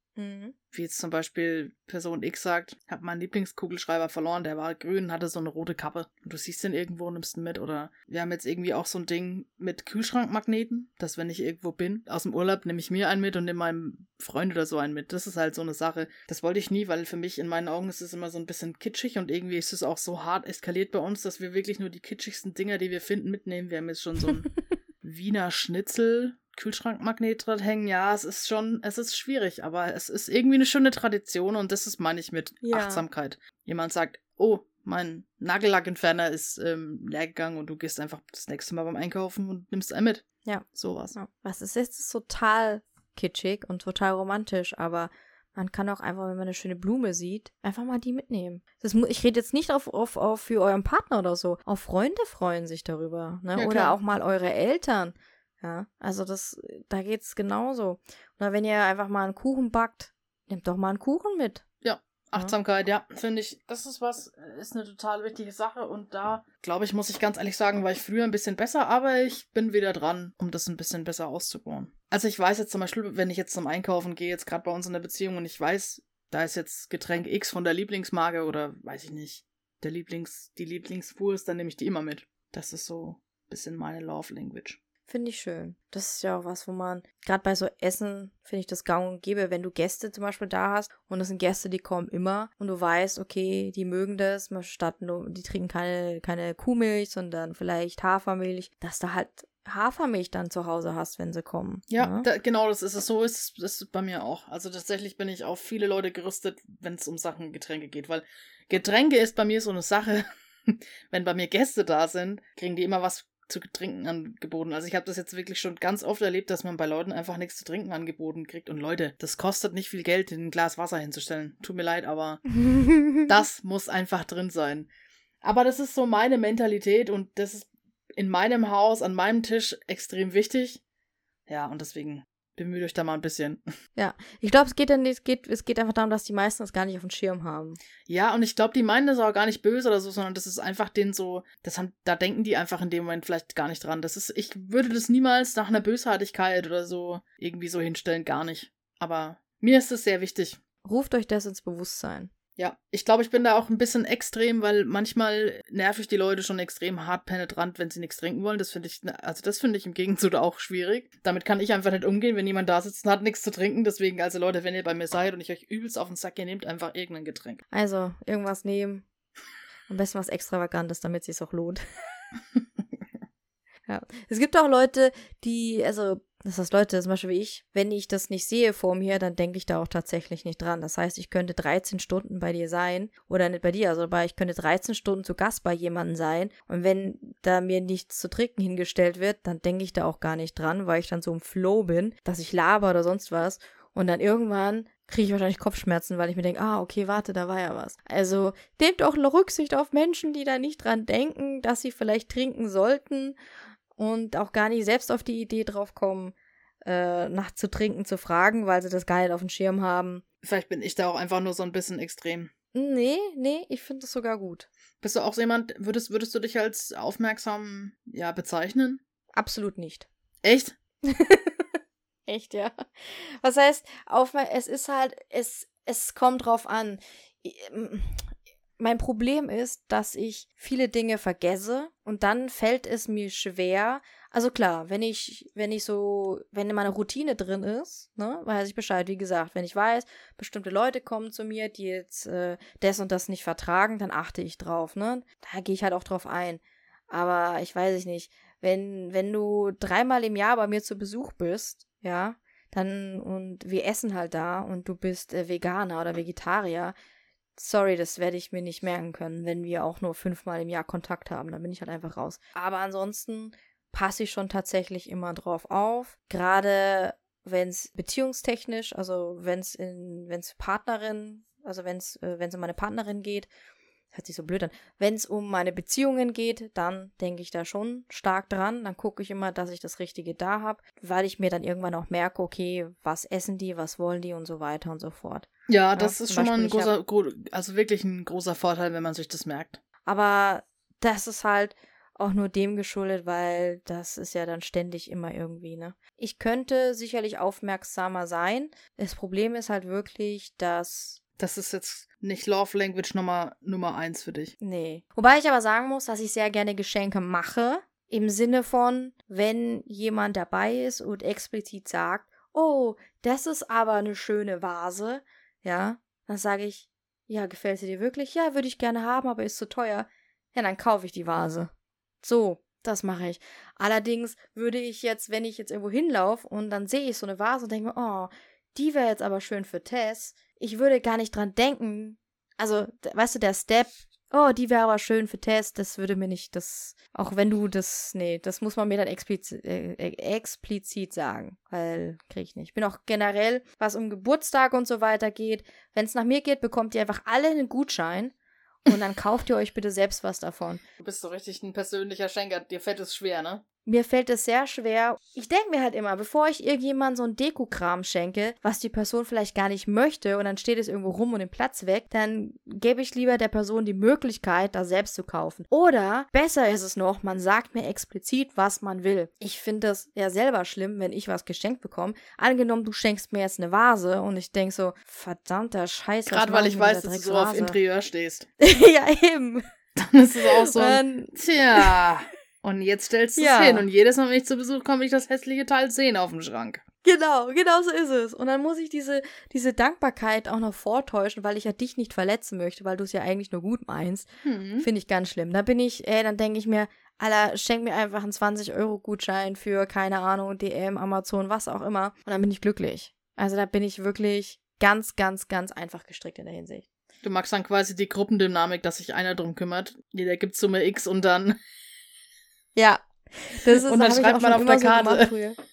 Wie jetzt zum Beispiel Person X sagt, habe meinen Lieblingskugelschreiber verloren, der war grün, hatte so eine rote Kappe. Und du siehst den irgendwo und nimmst ihn mit. Oder wir haben jetzt irgendwie auch so ein Ding mit Kühlschrankmagneten, dass wenn ich irgendwo bin, aus dem Urlaub, nehme ich mir einen mit und nehme meinem Freund oder so einen mit. Das ist halt so eine Sache. Das wollte ich nie, weil für mich in meinen Augen ist es immer so ein bisschen kitschig und irgendwie ist es auch so hart eskaliert bei uns, dass wir wirklich nur die kitschigsten Dinger, die wir finden, mitnehmen. Wir haben jetzt schon so ein Wiener Schnitzel Kühlschrankmagnet dran hängen, ja, es ist schon, es ist schwierig, aber es ist irgendwie eine schöne Tradition und das ist, meine ich, mit Ja. Achtsamkeit. Jemand sagt, oh, mein Nagellackentferner ist ähm, leer gegangen und du gehst einfach das nächste Mal beim Einkaufen und nimmst einen mit. Ja. Sowas. Ja. Was ist jetzt ist total kitschig und total romantisch, aber man kann auch einfach, wenn man eine schöne Blume sieht, einfach mal die mitnehmen. Das ich rede jetzt nicht auf, auf, auf für euren Partner oder so. Auch Freunde freuen sich darüber. Ne? Ja, oder auch mal eure Eltern. Ja, also das, da geht's genauso. Oder wenn ihr einfach mal einen Kuchen backt, nehmt doch mal einen Kuchen mit. Achtsamkeit, ja, finde ich, das ist was, ist eine total wichtige Sache und da, glaube ich, muss ich ganz ehrlich sagen, war ich früher ein bisschen besser, aber ich bin wieder dran, um das ein bisschen besser auszubauen. Also ich weiß jetzt zum Beispiel, wenn ich jetzt zum Einkaufen gehe, jetzt gerade bei uns in der Beziehung und ich weiß, da ist jetzt Getränk X von der Lieblingsmarke oder weiß ich nicht, der Lieblings, die Lieblingswurst, dann nehme ich die immer mit. Das ist so ein bisschen meine Love Language. Finde ich schön. Das ist ja auch was, wo man, gerade bei so Essen, finde ich das gang und gäbe, wenn du Gäste zum Beispiel da hast und das sind Gäste, die kommen immer und du weißt, okay, die mögen das, statt nur, die trinken keine, keine Kuhmilch, sondern vielleicht Hafermilch, dass du halt Hafermilch dann zu Hause hast, wenn sie kommen. Ja, ne? da, genau, das ist es. So ist es bei mir auch. Also tatsächlich bin ich auf viele Leute gerüstet, wenn es um Sachen Getränke geht, weil Getränke ist bei mir so eine Sache. wenn bei mir Gäste da sind, kriegen die immer was zu trinken angeboten. Also ich habe das jetzt wirklich schon ganz oft erlebt, dass man bei Leuten einfach nichts zu trinken angeboten kriegt. Und Leute, das kostet nicht viel Geld, ein Glas Wasser hinzustellen. Tut mir leid, aber das muss einfach drin sein. Aber das ist so meine Mentalität und das ist in meinem Haus, an meinem Tisch extrem wichtig. Ja, und deswegen bemüht euch da mal ein bisschen. ich glaube, es geht dann, es geht, es geht einfach darum, dass die meisten das gar nicht auf dem Schirm haben. Ja, und ich glaube, die meinen das auch gar nicht böse oder so, sondern das ist einfach denen so, das haben, da denken die einfach in dem Moment vielleicht gar nicht dran. Das ist, ich würde das niemals nach einer Bösartigkeit oder so irgendwie so hinstellen, gar nicht. Aber mir ist es sehr wichtig. Ruft euch das ins Bewusstsein. Ja, ich glaube, ich bin da auch ein bisschen extrem, weil manchmal nerv ich die Leute schon extrem hart penetrant, wenn sie nichts trinken wollen. Das finde ich, also das finde ich im Gegenzug auch schwierig. Damit kann ich einfach nicht umgehen, wenn jemand da sitzt und hat nichts zu trinken. Deswegen, also Leute, wenn ihr bei mir seid und ich euch übelst auf den Sack gehe, nehmt einfach irgendein Getränk. Also, irgendwas nehmen. Am besten was Extravagantes, damit es sich auch lohnt. ja. Es gibt auch Leute, die, also, das heißt Leute, zum Beispiel wie ich, wenn ich das nicht sehe vor mir, dann denke ich da auch tatsächlich nicht dran. Das heißt, ich könnte 13 Stunden bei dir sein, oder nicht bei dir, also bei, ich könnte 13 Stunden zu Gast bei jemandem sein. Und wenn da mir nichts zu trinken hingestellt wird, dann denke ich da auch gar nicht dran, weil ich dann so im Flow bin, dass ich laber oder sonst was. Und dann irgendwann kriege ich wahrscheinlich Kopfschmerzen, weil ich mir denke, ah, okay, warte, da war ja was. Also nehmt auch Rücksicht auf Menschen, die da nicht dran denken, dass sie vielleicht trinken sollten und auch gar nicht selbst auf die Idee drauf kommen, äh, nach zu trinken zu fragen, weil sie das gar nicht auf dem Schirm haben. Vielleicht bin ich da auch einfach nur so ein bisschen extrem. Nee, nee, ich finde es sogar gut. Bist du auch so jemand, würdest, würdest du dich als aufmerksam, ja, bezeichnen? Absolut nicht. Echt? Echt, ja. Was heißt, aufmer es ist halt, es, es kommt drauf an. Mein Problem ist, dass ich viele Dinge vergesse und dann fällt es mir schwer. Also klar, wenn ich, wenn ich so, wenn in meiner Routine drin ist, ne, weiß ich Bescheid. Wie gesagt, wenn ich weiß, bestimmte Leute kommen zu mir, die jetzt äh, das und das nicht vertragen, dann achte ich drauf, ne. Da gehe ich halt auch drauf ein. Aber ich weiß ich nicht, wenn, wenn du dreimal im Jahr bei mir zu Besuch bist, ja, dann und wir essen halt da und du bist äh, Veganer oder Vegetarier, sorry, das werde ich mir nicht merken können, wenn wir auch nur fünfmal im Jahr Kontakt haben. Dann bin ich halt einfach raus. Aber ansonsten passe ich schon tatsächlich immer drauf auf. Gerade wenn es beziehungstechnisch, also wenn es in, wenn es Partnerin, also wenn es, äh, wenn es um meine Partnerin geht, hört sich so blöd an. Wenn es um meine Beziehungen geht, dann denke ich da schon stark dran. Dann gucke ich immer, dass ich das Richtige da habe, weil ich mir dann irgendwann auch merke, okay, was essen die, was wollen die und so weiter und so fort. Ja, das ja, ist schon Beispiel, mal ein großer, also wirklich ein großer Vorteil, wenn man sich das merkt. Aber das ist halt auch nur dem geschuldet, weil das ist ja dann ständig immer irgendwie, ne? Ich könnte sicherlich aufmerksamer sein. Das Problem ist halt wirklich, dass das ist jetzt nicht Love Language Nummer, Nummer eins für dich. Nee. Wobei ich aber sagen muss, dass ich sehr gerne Geschenke mache. Im Sinne von, wenn jemand dabei ist und explizit sagt, oh, das ist aber eine schöne Vase, ja, dann sage ich, ja, gefällt sie dir wirklich? Ja, würde ich gerne haben, aber ist zu teuer. Ja, dann kaufe ich die Vase. So, das mache ich. Allerdings würde ich jetzt, wenn ich jetzt irgendwo hinlaufe und dann sehe ich so eine Vase und denke mir, oh, die wäre jetzt aber schön für Tess, ich würde gar nicht dran denken. Also, weißt du, der Step, oh, die wäre aber schön für Test, das würde mir nicht, das, auch wenn du das, nee, das muss man mir dann explizit, äh, äh, explizit sagen, weil kriege ich nicht. Ich bin auch generell, was um Geburtstag und so weiter geht, wenn es nach mir geht, bekommt ihr einfach alle einen Gutschein und dann kauft ihr euch bitte selbst was davon. Du bist so richtig ein persönlicher Schenker, dir fällt es schwer, ne? Mir fällt es sehr schwer. Ich denke mir halt immer, bevor ich irgendjemand so ein Dekokram schenke, was die Person vielleicht gar nicht möchte und dann steht es irgendwo rum und den Platz weg, dann gebe ich lieber der Person die Möglichkeit, das selbst zu kaufen. Oder besser ist es noch, man sagt mir explizit, was man will. Ich finde das ja selber schlimm, wenn ich was geschenkt bekomme. Angenommen, du schenkst mir jetzt eine Vase und ich denke so, verdammter Scheiß. Gerade weil ich weiß, dass du so auf Interieur stehst. ja, eben. Dann ist es auch so. Ein, tja. Und jetzt stellst du es ja. hin und jedes Mal, wenn ich zu Besuch komme, ich das hässliche Teil sehen auf dem Schrank. Genau, genau so ist es. Und dann muss ich diese, diese Dankbarkeit auch noch vortäuschen, weil ich ja dich nicht verletzen möchte, weil du es ja eigentlich nur gut meinst. Mhm. Finde ich ganz schlimm. Da bin ich, ey, dann denke ich mir, Alter, schenk mir einfach einen 20-Euro-Gutschein für, keine Ahnung, DM, Amazon, was auch immer. Und dann bin ich glücklich. Also da bin ich wirklich ganz, ganz, ganz einfach gestrickt in der Hinsicht. Du magst dann quasi die Gruppendynamik, dass sich einer drum kümmert. Jeder gibt Summe X und dann ja. Das ist, und dann schreibt man auf der Karte. So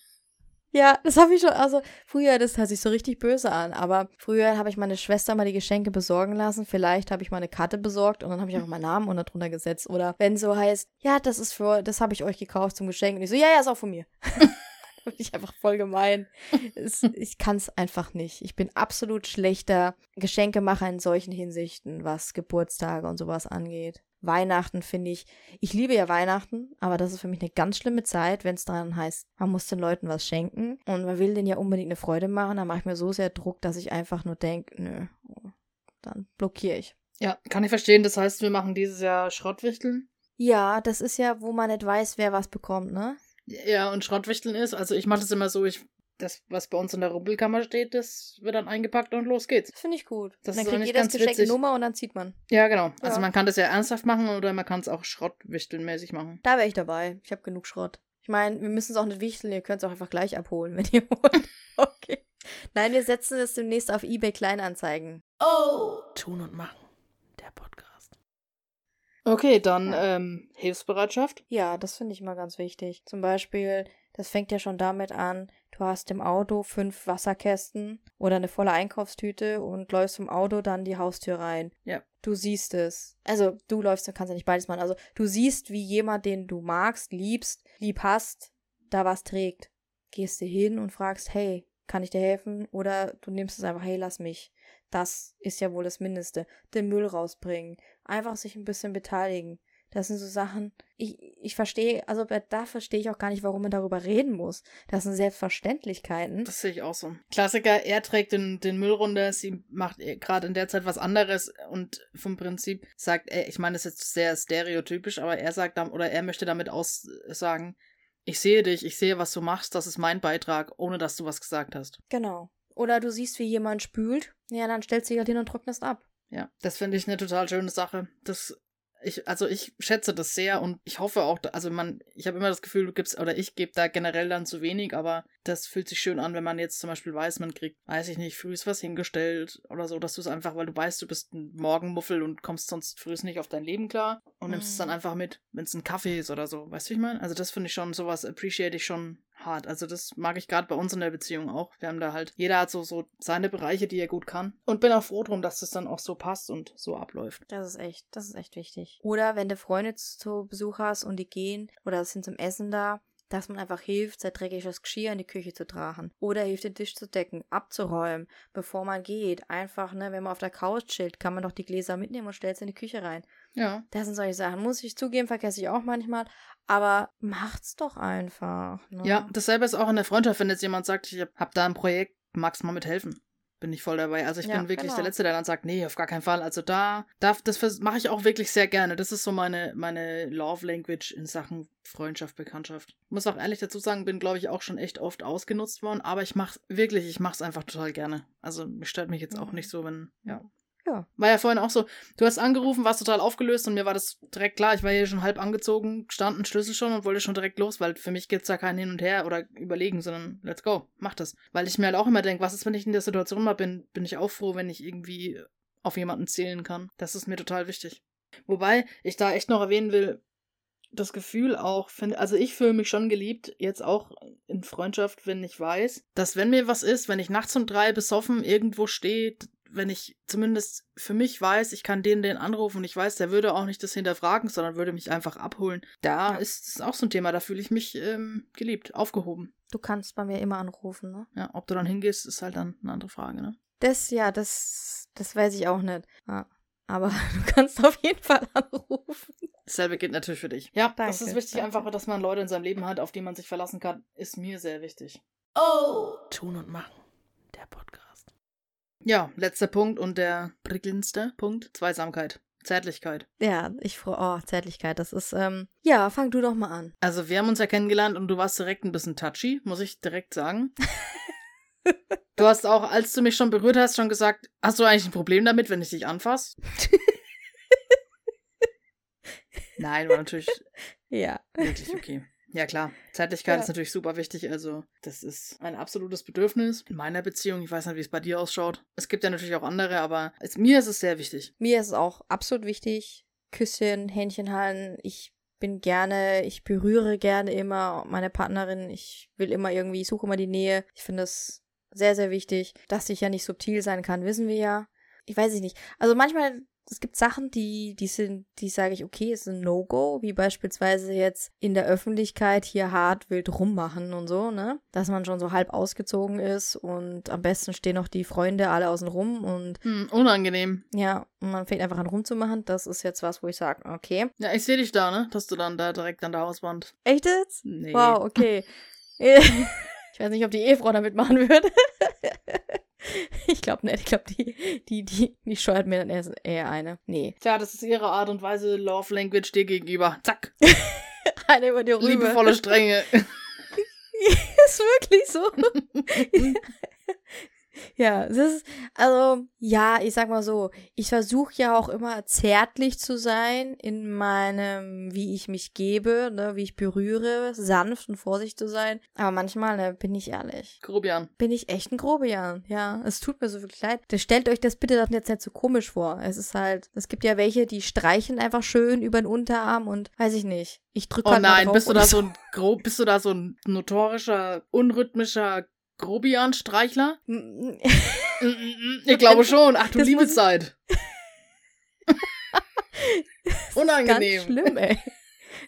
ja, das habe ich schon, also früher, das hört sich so richtig böse an, aber früher habe ich meine Schwester mal die Geschenke besorgen lassen. Vielleicht habe ich mal eine Karte besorgt und dann habe ich einfach meinen Namen unter drunter gesetzt. Oder wenn so heißt, ja, das ist für, das habe ich euch gekauft zum Geschenk. Und ich so, ja, ja, ist auch von mir. bin ich einfach voll gemein. Es, ich kann es einfach nicht. Ich bin absolut schlechter Geschenkemacher in solchen Hinsichten, was Geburtstage und sowas angeht. Weihnachten finde ich, ich liebe ja Weihnachten, aber das ist für mich eine ganz schlimme Zeit, wenn es daran heißt, man muss den Leuten was schenken und man will denen ja unbedingt eine Freude machen, dann mache ich mir so sehr Druck, dass ich einfach nur denke, nö, dann blockiere ich. Ja, kann ich verstehen. Das heißt, wir machen dieses Jahr Schrottwichteln? Ja, das ist ja, wo man nicht weiß, wer was bekommt, ne? Ja, und Schrottwichteln ist, also ich mache das immer so, ich das, was bei uns in der Rumpelkammer steht, das wird dann eingepackt und los geht's. Finde ich gut. Das dann kriegt jeder das Geschenk eine Nummer und dann zieht man. Ja, genau. Also ja. Also man kann das ja ernsthaft machen oder man kann es auch schrottwichtelmäßig machen. Da wäre ich dabei. Ich habe genug Schrott. Ich meine, wir müssen es auch nicht wichteln, ihr könnt es auch einfach gleich abholen, wenn ihr wollt. okay. Nein, wir setzen es demnächst auf eBay Kleinanzeigen. Oh! Tun und machen. Der Podcast. Okay, dann ja. ähm, Hilfsbereitschaft. Ja, das finde ich mal ganz wichtig. Zum Beispiel, das fängt ja schon damit an, du hast im Auto fünf Wasserkästen oder eine volle Einkaufstüte und läufst vom Auto dann die Haustür rein. Ja. Du siehst es. Also du läufst, du kannst ja nicht beides machen. Also du siehst, wie jemand, den du magst, liebst, lieb hast, da was trägt. Gehst du hin und fragst, hey, kann ich dir helfen? Oder du nimmst es einfach, hey, lass mich. Das ist ja wohl das Mindeste. Den Müll rausbringen. Einfach sich ein bisschen beteiligen. Das sind so Sachen, ich, ich verstehe, also da verstehe ich auch gar nicht, warum man darüber reden muss. Das sind Selbstverständlichkeiten. Das sehe ich auch so. Klassiker, er trägt den, den Müll runter, sie macht gerade in der Zeit was anderes und vom Prinzip sagt er, ich meine, das ist jetzt sehr stereotypisch, aber er sagt dann, oder er möchte damit aussagen, ich sehe dich, ich sehe, was du machst, das ist mein Beitrag, ohne dass du was gesagt hast. Genau. Oder du siehst, wie jemand spült, ja, dann stellst du dich halt hin und trocknest ab. Ja, das finde ich eine total schöne Sache. Das ich, also ich schätze das sehr und ich hoffe auch, also man, ich habe immer das Gefühl, du gibst, oder ich gebe da generell dann zu wenig, aber das fühlt sich schön an, wenn man jetzt zum Beispiel weiß, man kriegt, weiß ich nicht, früh ist was hingestellt oder so, dass du es einfach, weil du weißt, du bist ein Morgenmuffel und kommst sonst früh nicht auf dein Leben klar und nimmst es dann mhm. einfach mit, wenn es ein Kaffee ist oder so. Weißt du, wie ich meine? Also das finde ich schon, sowas appreciate ich schon hart. Also das mag ich gerade bei uns in der Beziehung auch. Wir haben da halt, jeder hat so, so seine Bereiche, die er gut kann. Und bin auch froh drum, dass das dann auch so passt und so abläuft. Das ist echt, das ist echt wichtig. Oder wenn du Freunde zu Besuch hast und die gehen oder sind zum Essen da, dass man einfach hilft, sein dreckiges Geschirr in die Küche zu tragen. Oder hilft, den Tisch zu decken, abzuräumen, bevor man geht. Einfach, ne, wenn man auf der Couch chillt, kann man doch die Gläser mitnehmen und stellt sie in die Küche rein. Ja. Das sind solche Sachen. Muss ich zugeben, vergesse ich auch manchmal. Aber macht's doch einfach. Ne? Ja, dasselbe ist auch in der Freundschaft, wenn jetzt jemand sagt, ich hab da ein Projekt, magst du mal mithelfen? Bin ich voll dabei. Also ich ja, bin wirklich genau. der Letzte, der dann sagt, nee, auf gar keinen Fall. Also da, da das mache ich auch wirklich sehr gerne. Das ist so meine, meine Love Language in Sachen Freundschaft, Bekanntschaft. Muss auch ehrlich dazu sagen, bin, glaube ich, auch schon echt oft ausgenutzt worden, aber ich mach's wirklich, ich mach's einfach total gerne. Also stört mich jetzt auch nicht so, wenn, ja. Ja. War ja vorhin auch so, du hast angerufen, warst total aufgelöst und mir war das direkt klar. Ich war hier schon halb angezogen, stand ein Schlüssel schon und wollte schon direkt los, weil für mich gibt's da kein Hin und Her oder Überlegen, sondern let's go, mach das. Weil ich mir halt auch immer denke, was ist, wenn ich in der Situation mal bin, bin ich auch froh, wenn ich irgendwie auf jemanden zählen kann. Das ist mir total wichtig. Wobei ich da echt noch erwähnen will, das Gefühl auch finde, also ich fühle mich schon geliebt, jetzt auch in Freundschaft, wenn ich weiß, dass wenn mir was ist, wenn ich nachts um drei besoffen irgendwo stehe, wenn ich zumindest für mich weiß, ich kann den den anrufen und ich weiß, der würde auch nicht das hinterfragen, sondern würde mich einfach abholen. Da ja. ist es auch so ein Thema, da fühle ich mich ähm, geliebt, aufgehoben. Du kannst bei mir immer anrufen, ne? Ja, ob du dann hingehst, ist halt dann eine andere Frage, ne? Das, ja, das, das weiß ich auch nicht. Ja. Aber du kannst auf jeden Fall anrufen. Dasselbe gilt natürlich für dich. Ja, danke, das ist wichtig danke. einfach, dass man Leute in seinem Leben hat, auf die man sich verlassen kann, ist mir sehr wichtig. Oh! Tun und machen. Der Podcast. Ja, letzter Punkt und der prickelndste Punkt: Zweisamkeit. Zärtlichkeit. Ja, ich freue. Oh, Zärtlichkeit, das ist, ähm. Ja, fang du doch mal an. Also, wir haben uns ja kennengelernt und du warst direkt ein bisschen touchy, muss ich direkt sagen. du hast auch, als du mich schon berührt hast, schon gesagt: Hast du eigentlich ein Problem damit, wenn ich dich anfasse? Nein, war natürlich. Ja. Wirklich okay. Ja, klar. Zeitlichkeit ja. ist natürlich super wichtig. Also, das ist ein absolutes Bedürfnis in meiner Beziehung. Ich weiß nicht, wie es bei dir ausschaut. Es gibt ja natürlich auch andere, aber es, mir ist es sehr wichtig. Mir ist es auch absolut wichtig. Küsschen, Händchen halten. Ich bin gerne, ich berühre gerne immer meine Partnerin. Ich will immer irgendwie, ich suche immer die Nähe. Ich finde es sehr, sehr wichtig. Dass ich ja nicht subtil sein kann, wissen wir ja. Ich weiß nicht. Also manchmal es gibt Sachen, die, die sind, die sage ich, okay, ist ein No-Go, wie beispielsweise jetzt in der Öffentlichkeit hier hart wild rummachen und so, ne? Dass man schon so halb ausgezogen ist und am besten stehen noch die Freunde alle außen rum und. Hm, unangenehm. Ja, und man fängt einfach an rumzumachen. Das ist jetzt was, wo ich sage, okay. Ja, ich sehe dich da, ne? Dass du dann da direkt an der Hauswand. Echt jetzt? Nee. Wow, okay. ich weiß nicht, ob die Ehefrau damit machen würde. Ich glaube nicht. Ich glaube, die, die, die, die scheuert mir dann eher eine. Nee. Tja, das ist ihre Art und Weise, Love Language dir gegenüber. Zack. eine über die Rübe. Liebevolle Stränge. ist wirklich so. Ja, das ist, also, ja, ich sag mal so, ich versuche ja auch immer zärtlich zu sein in meinem, wie ich mich gebe, ne, wie ich berühre, sanft und vorsichtig zu sein. Aber manchmal, ne, bin ich ehrlich. Grobian. Bin ich echt ein Grobian, ja. Es tut mir so wirklich leid. Stellt euch das bitte doch jetzt nicht so komisch vor. Es ist halt, es gibt ja welche, die streichen einfach schön über den Unterarm und weiß ich nicht. Ich drücke oh halt nein, bist du da so ein grob, bist du da so ein notorischer, unrhythmischer Grobian-Streichler? ich glaube schon. Ach du liebe Zeit. Unangenehm. Ganz schlimm, ey.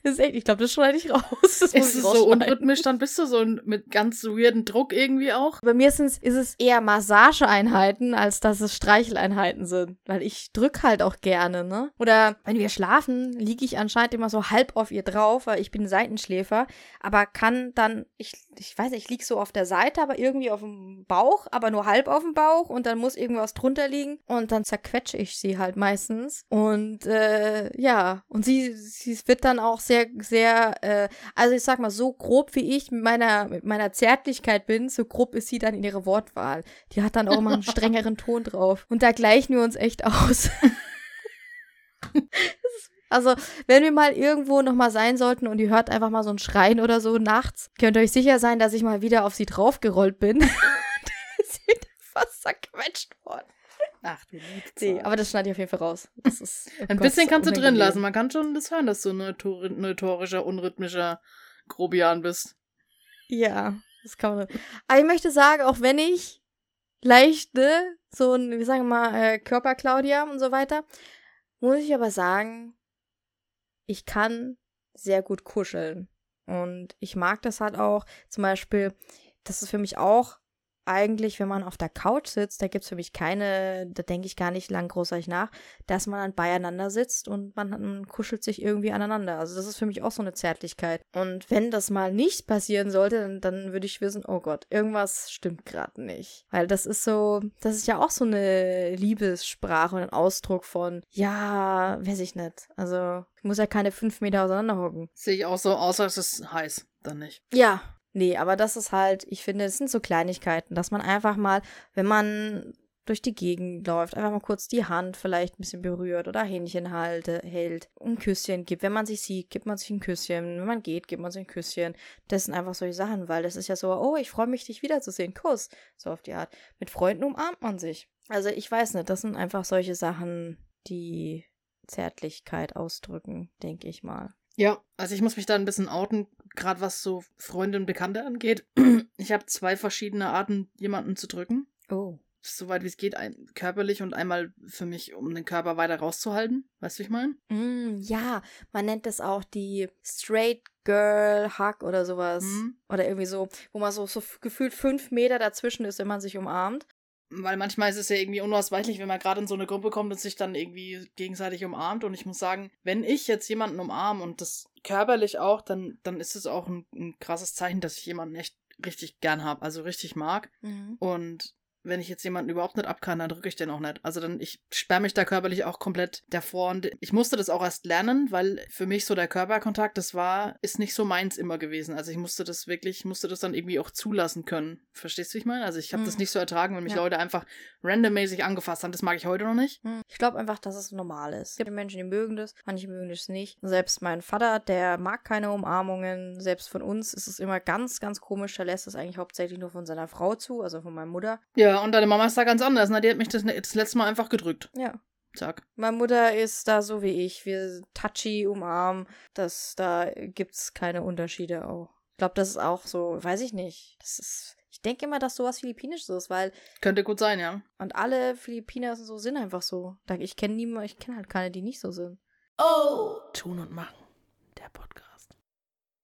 Das ist echt, ich glaube, das schneide ich raus. Das Ist es so unrhythmisch, dann bist du so mit ganz weirden Druck irgendwie auch? Bei mir sind's, ist es eher Massageeinheiten, als dass es Streicheleinheiten sind. Weil ich drück halt auch gerne, ne? Oder wenn wir schlafen, liege ich anscheinend immer so halb auf ihr drauf, weil ich bin Seitenschläfer. Aber kann dann, ich, ich weiß nicht, ich lieg so auf der Seite, aber irgendwie auf dem Bauch, aber nur halb auf dem Bauch und dann muss irgendwas drunter liegen und dann zerquetsche ich sie halt meistens. Und äh, ja, und sie, sie wird dann auch sehr, sehr, äh, also ich sag mal, so grob wie ich mit meiner, mit meiner Zärtlichkeit bin, so grob ist sie dann in ihrer Wortwahl. Die hat dann auch immer einen strengeren Ton drauf. Und da gleichen wir uns echt aus. Ist- Also, wenn wir mal irgendwo nochmal sein sollten und ihr hört einfach mal so ein Schreien oder so nachts, könnt ihr euch sicher sein, dass ich mal wieder auf sie draufgerollt bin. Ist sie wieder fast zerquetscht worden. Ach du Nee, aber das schneide ich auf jeden Fall raus. Ist, oh Ein Gott, bisschen kannst du drin lassen. Man kann schon das hören, dass du ein notor- notorischer, unrhythmischer Grobian bist. Ja, das kann man. Aber ich möchte sagen, auch wenn ich leichte, so ein, wie sagen wir mal, äh, Körper-Claudia und so weiter, muss ich aber sagen, ich kann sehr gut kuscheln. Und ich mag das halt auch. Zum Beispiel, das ist für mich auch eigentlich, wenn man auf der Couch sitzt, da gibt's für mich keine, da denke ich gar nicht lang großartig nach, dass man dann beieinander sitzt und man, man kuschelt sich irgendwie aneinander. Also das ist für mich auch so eine Zärtlichkeit. Und wenn das mal nicht passieren sollte, dann, dann würde ich wissen, oh Gott, irgendwas stimmt gerade nicht. Weil das ist so, das ist ja auch so eine Liebessprache und ein Ausdruck von, ja, weiß ich nicht. Also ich muss ja keine fünf Meter auseinander hocken. Sehe ich auch so, außer es ist heiß. Dann nicht. Ja. Nee, aber das ist halt, ich finde, es sind so Kleinigkeiten, dass man einfach mal, wenn man durch die Gegend läuft, einfach mal kurz die Hand vielleicht ein bisschen berührt oder Händchen halte, hält, ein Küsschen gibt. Wenn man sich sieht, gibt man sich ein Küsschen. Wenn man geht, gibt man sich ein Küsschen. Das sind einfach solche Sachen, weil das ist ja so, oh, ich freue mich, dich wiederzusehen. Kuss. So auf die Art. Mit Freunden umarmt man sich. Also ich weiß nicht, das sind einfach solche Sachen, die Zärtlichkeit ausdrücken, denke ich mal. Ja, also ich muss mich da ein bisschen outen, gerade was so Freunde und Bekannte angeht. Ich habe zwei verschiedene Arten, jemanden zu drücken. Oh. Soweit wie es geht, ein, körperlich und einmal für mich, um den Körper weiter rauszuhalten. Weißt du, wie ich meine? Mm, ja, man nennt das auch die Straight Girl Hug oder sowas. Mhm. Oder irgendwie so, wo man so, so gefühlt fünf Meter dazwischen ist, wenn man sich umarmt. Weil manchmal ist es ja irgendwie unausweichlich, wenn man gerade in so eine Gruppe kommt und sich dann irgendwie gegenseitig umarmt. Und ich muss sagen, wenn ich jetzt jemanden umarme und das körperlich auch, dann, dann ist es auch ein, ein krasses Zeichen, dass ich jemanden echt richtig gern habe, also richtig mag. Und wenn ich jetzt jemanden überhaupt nicht ab kann, dann drücke ich den auch nicht. Also dann, ich sperre mich da körperlich auch komplett davor. Und ich musste das auch erst lernen, weil für mich so der Körperkontakt, das war, ist nicht so meins immer gewesen. Also ich musste das wirklich, musste das dann irgendwie auch zulassen können. Verstehst du, wie ich meine? Also ich habe das Mhm. nicht so ertragen, wenn mich Ja. Leute einfach randommäßig angefasst haben. Das mag ich heute noch nicht. Hm. Ich glaube einfach, dass es normal ist. Es gibt Menschen, die mögen das, manche mögen das nicht. Selbst mein Vater, der mag keine Umarmungen. Selbst von uns ist es immer ganz, ganz komisch. Der lässt es eigentlich hauptsächlich nur von seiner Frau zu, also von meiner Mutter. Ja, und deine Mama ist da ganz anders. Ne? Die hat mich das, das letzte Mal einfach gedrückt. Ja. Zack. Meine Mutter ist da so wie ich. Wir touchy umarmen. Das, da gibt's keine Unterschiede auch. Ich glaube, das ist auch so, weiß ich nicht. Das ist. Ich denke immer, dass sowas Philippinisches ist, weil Könnte gut sein, ja. und alle Philippiner so sind einfach so. Ich kenne niemanden, ich kenne halt keine, die nicht so sind. Oh! Tun und machen. Der Podcast.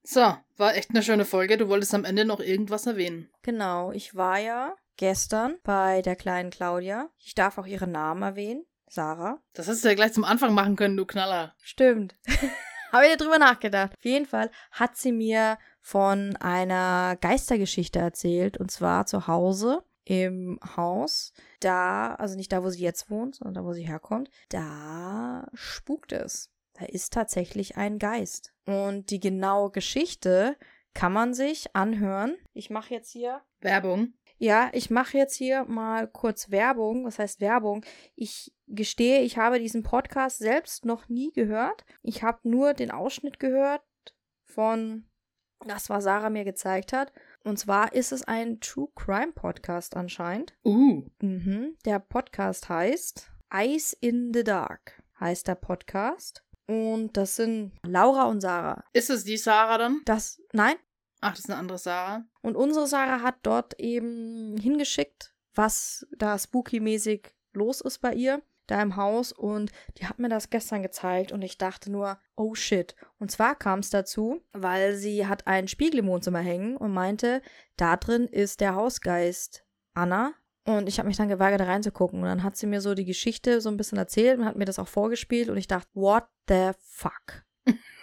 So, war echt eine schöne Folge. Du wolltest am Ende noch irgendwas erwähnen. Genau, ich war ja gestern bei der kleinen Claudia. Ich darf auch ihren Namen erwähnen. Sarah. Das hättest du ja gleich zum Anfang machen können, du Knaller. Stimmt. Habe ich drüber nachgedacht. Auf jeden Fall hat sie mir von einer Geistergeschichte erzählt. Und zwar zu Hause im Haus. Da, also nicht da, wo sie jetzt wohnt, sondern da, wo sie herkommt. Da spukt es. Da ist tatsächlich ein Geist. Und die genaue Geschichte kann man sich anhören. Ich mache jetzt hier Werbung. Ja, ich mache jetzt hier mal kurz Werbung. Was heißt Werbung? Ich gestehe, ich habe diesen Podcast selbst noch nie gehört. Ich habe nur den Ausschnitt gehört von das, was Sarah mir gezeigt hat. Und zwar ist es ein True Crime Podcast anscheinend. Uh. Mhm. Der Podcast heißt Ice in the Dark, heißt der Podcast. Und das sind Laura und Sarah. Ist es die Sarah dann? Das, nein, Ach, das ist eine andere Sarah. Und unsere Sarah hat dort eben hingeschickt, was da spooky-mäßig los ist bei ihr. da im Haus und die hat mir das gestern gezeigt und ich dachte nur, oh shit. Und zwar kam es dazu, weil sie hat einen Spiegel im Wohnzimmer hängen und meinte, da drin ist der Hausgeist Anna. Und ich habe mich dann geweigert, da reinzugucken. Und dann hat sie mir so die Geschichte so ein bisschen erzählt und hat mir das auch vorgespielt. Und ich dachte, what the fuck?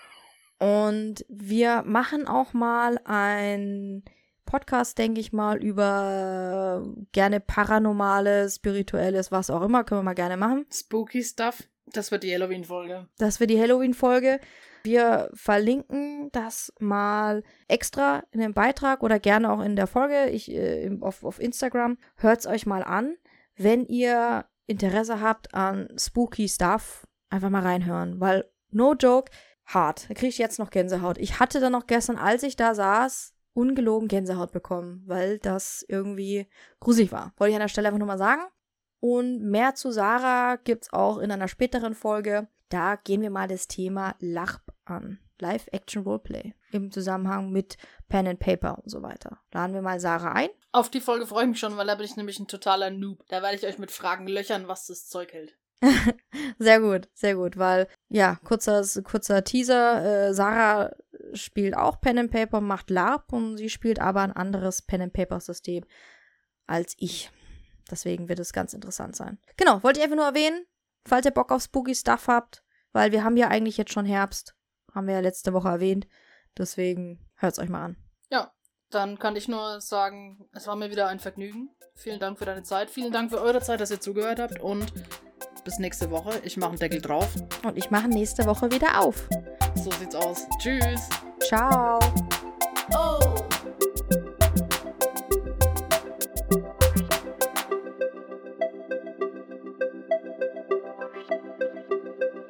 und wir machen auch mal ein Podcast, denke ich mal, über gerne Paranormales, Spirituelles, was auch immer, können wir mal gerne machen. Spooky Stuff. Das wird die Halloween-Folge. Das wird die Halloween-Folge. Wir verlinken das mal extra in dem Beitrag oder gerne auch in der Folge ich, äh, auf, auf Instagram. Hört es euch mal an. Wenn ihr Interesse habt an Spooky Stuff, einfach mal reinhören, weil no joke, hart. Da kriege ich jetzt noch Gänsehaut. Ich hatte dann noch gestern, als ich da saß, ungelogen Gänsehaut bekommen, weil das irgendwie gruselig war. Wollte ich an der Stelle einfach nur mal sagen. Und mehr zu Sarah gibt's auch in einer späteren Folge. Da gehen wir mal das Thema LARP an. Live-Action-Roleplay. Im Zusammenhang mit Pen and Paper und so weiter. Laden wir mal Sarah ein. Auf die Folge freue ich mich schon, weil da bin ich nämlich ein totaler Noob. Da werde ich euch mit Fragen löchern, was das Zeug hält. sehr gut, sehr gut, weil, ja, kurzer, kurzer Teaser. Äh, Sarah spielt auch Pen and Paper, macht LARP und sie spielt aber ein anderes Pen and Paper System als ich. Deswegen wird es ganz interessant sein. Genau, wollte ich einfach nur erwähnen, falls ihr Bock auf Spooky Stuff habt, weil wir haben ja eigentlich jetzt schon Herbst. Haben wir ja letzte Woche erwähnt. Deswegen hört es euch mal an. Ja, dann kann ich nur sagen, es war mir wieder ein Vergnügen. Vielen Dank für deine Zeit. Vielen Dank für eure Zeit, dass ihr zugehört habt. Und bis nächste Woche. Ich mache einen Deckel drauf. Und ich mache nächste Woche wieder auf. So sieht's aus. Tschüss. Ciao. Oh.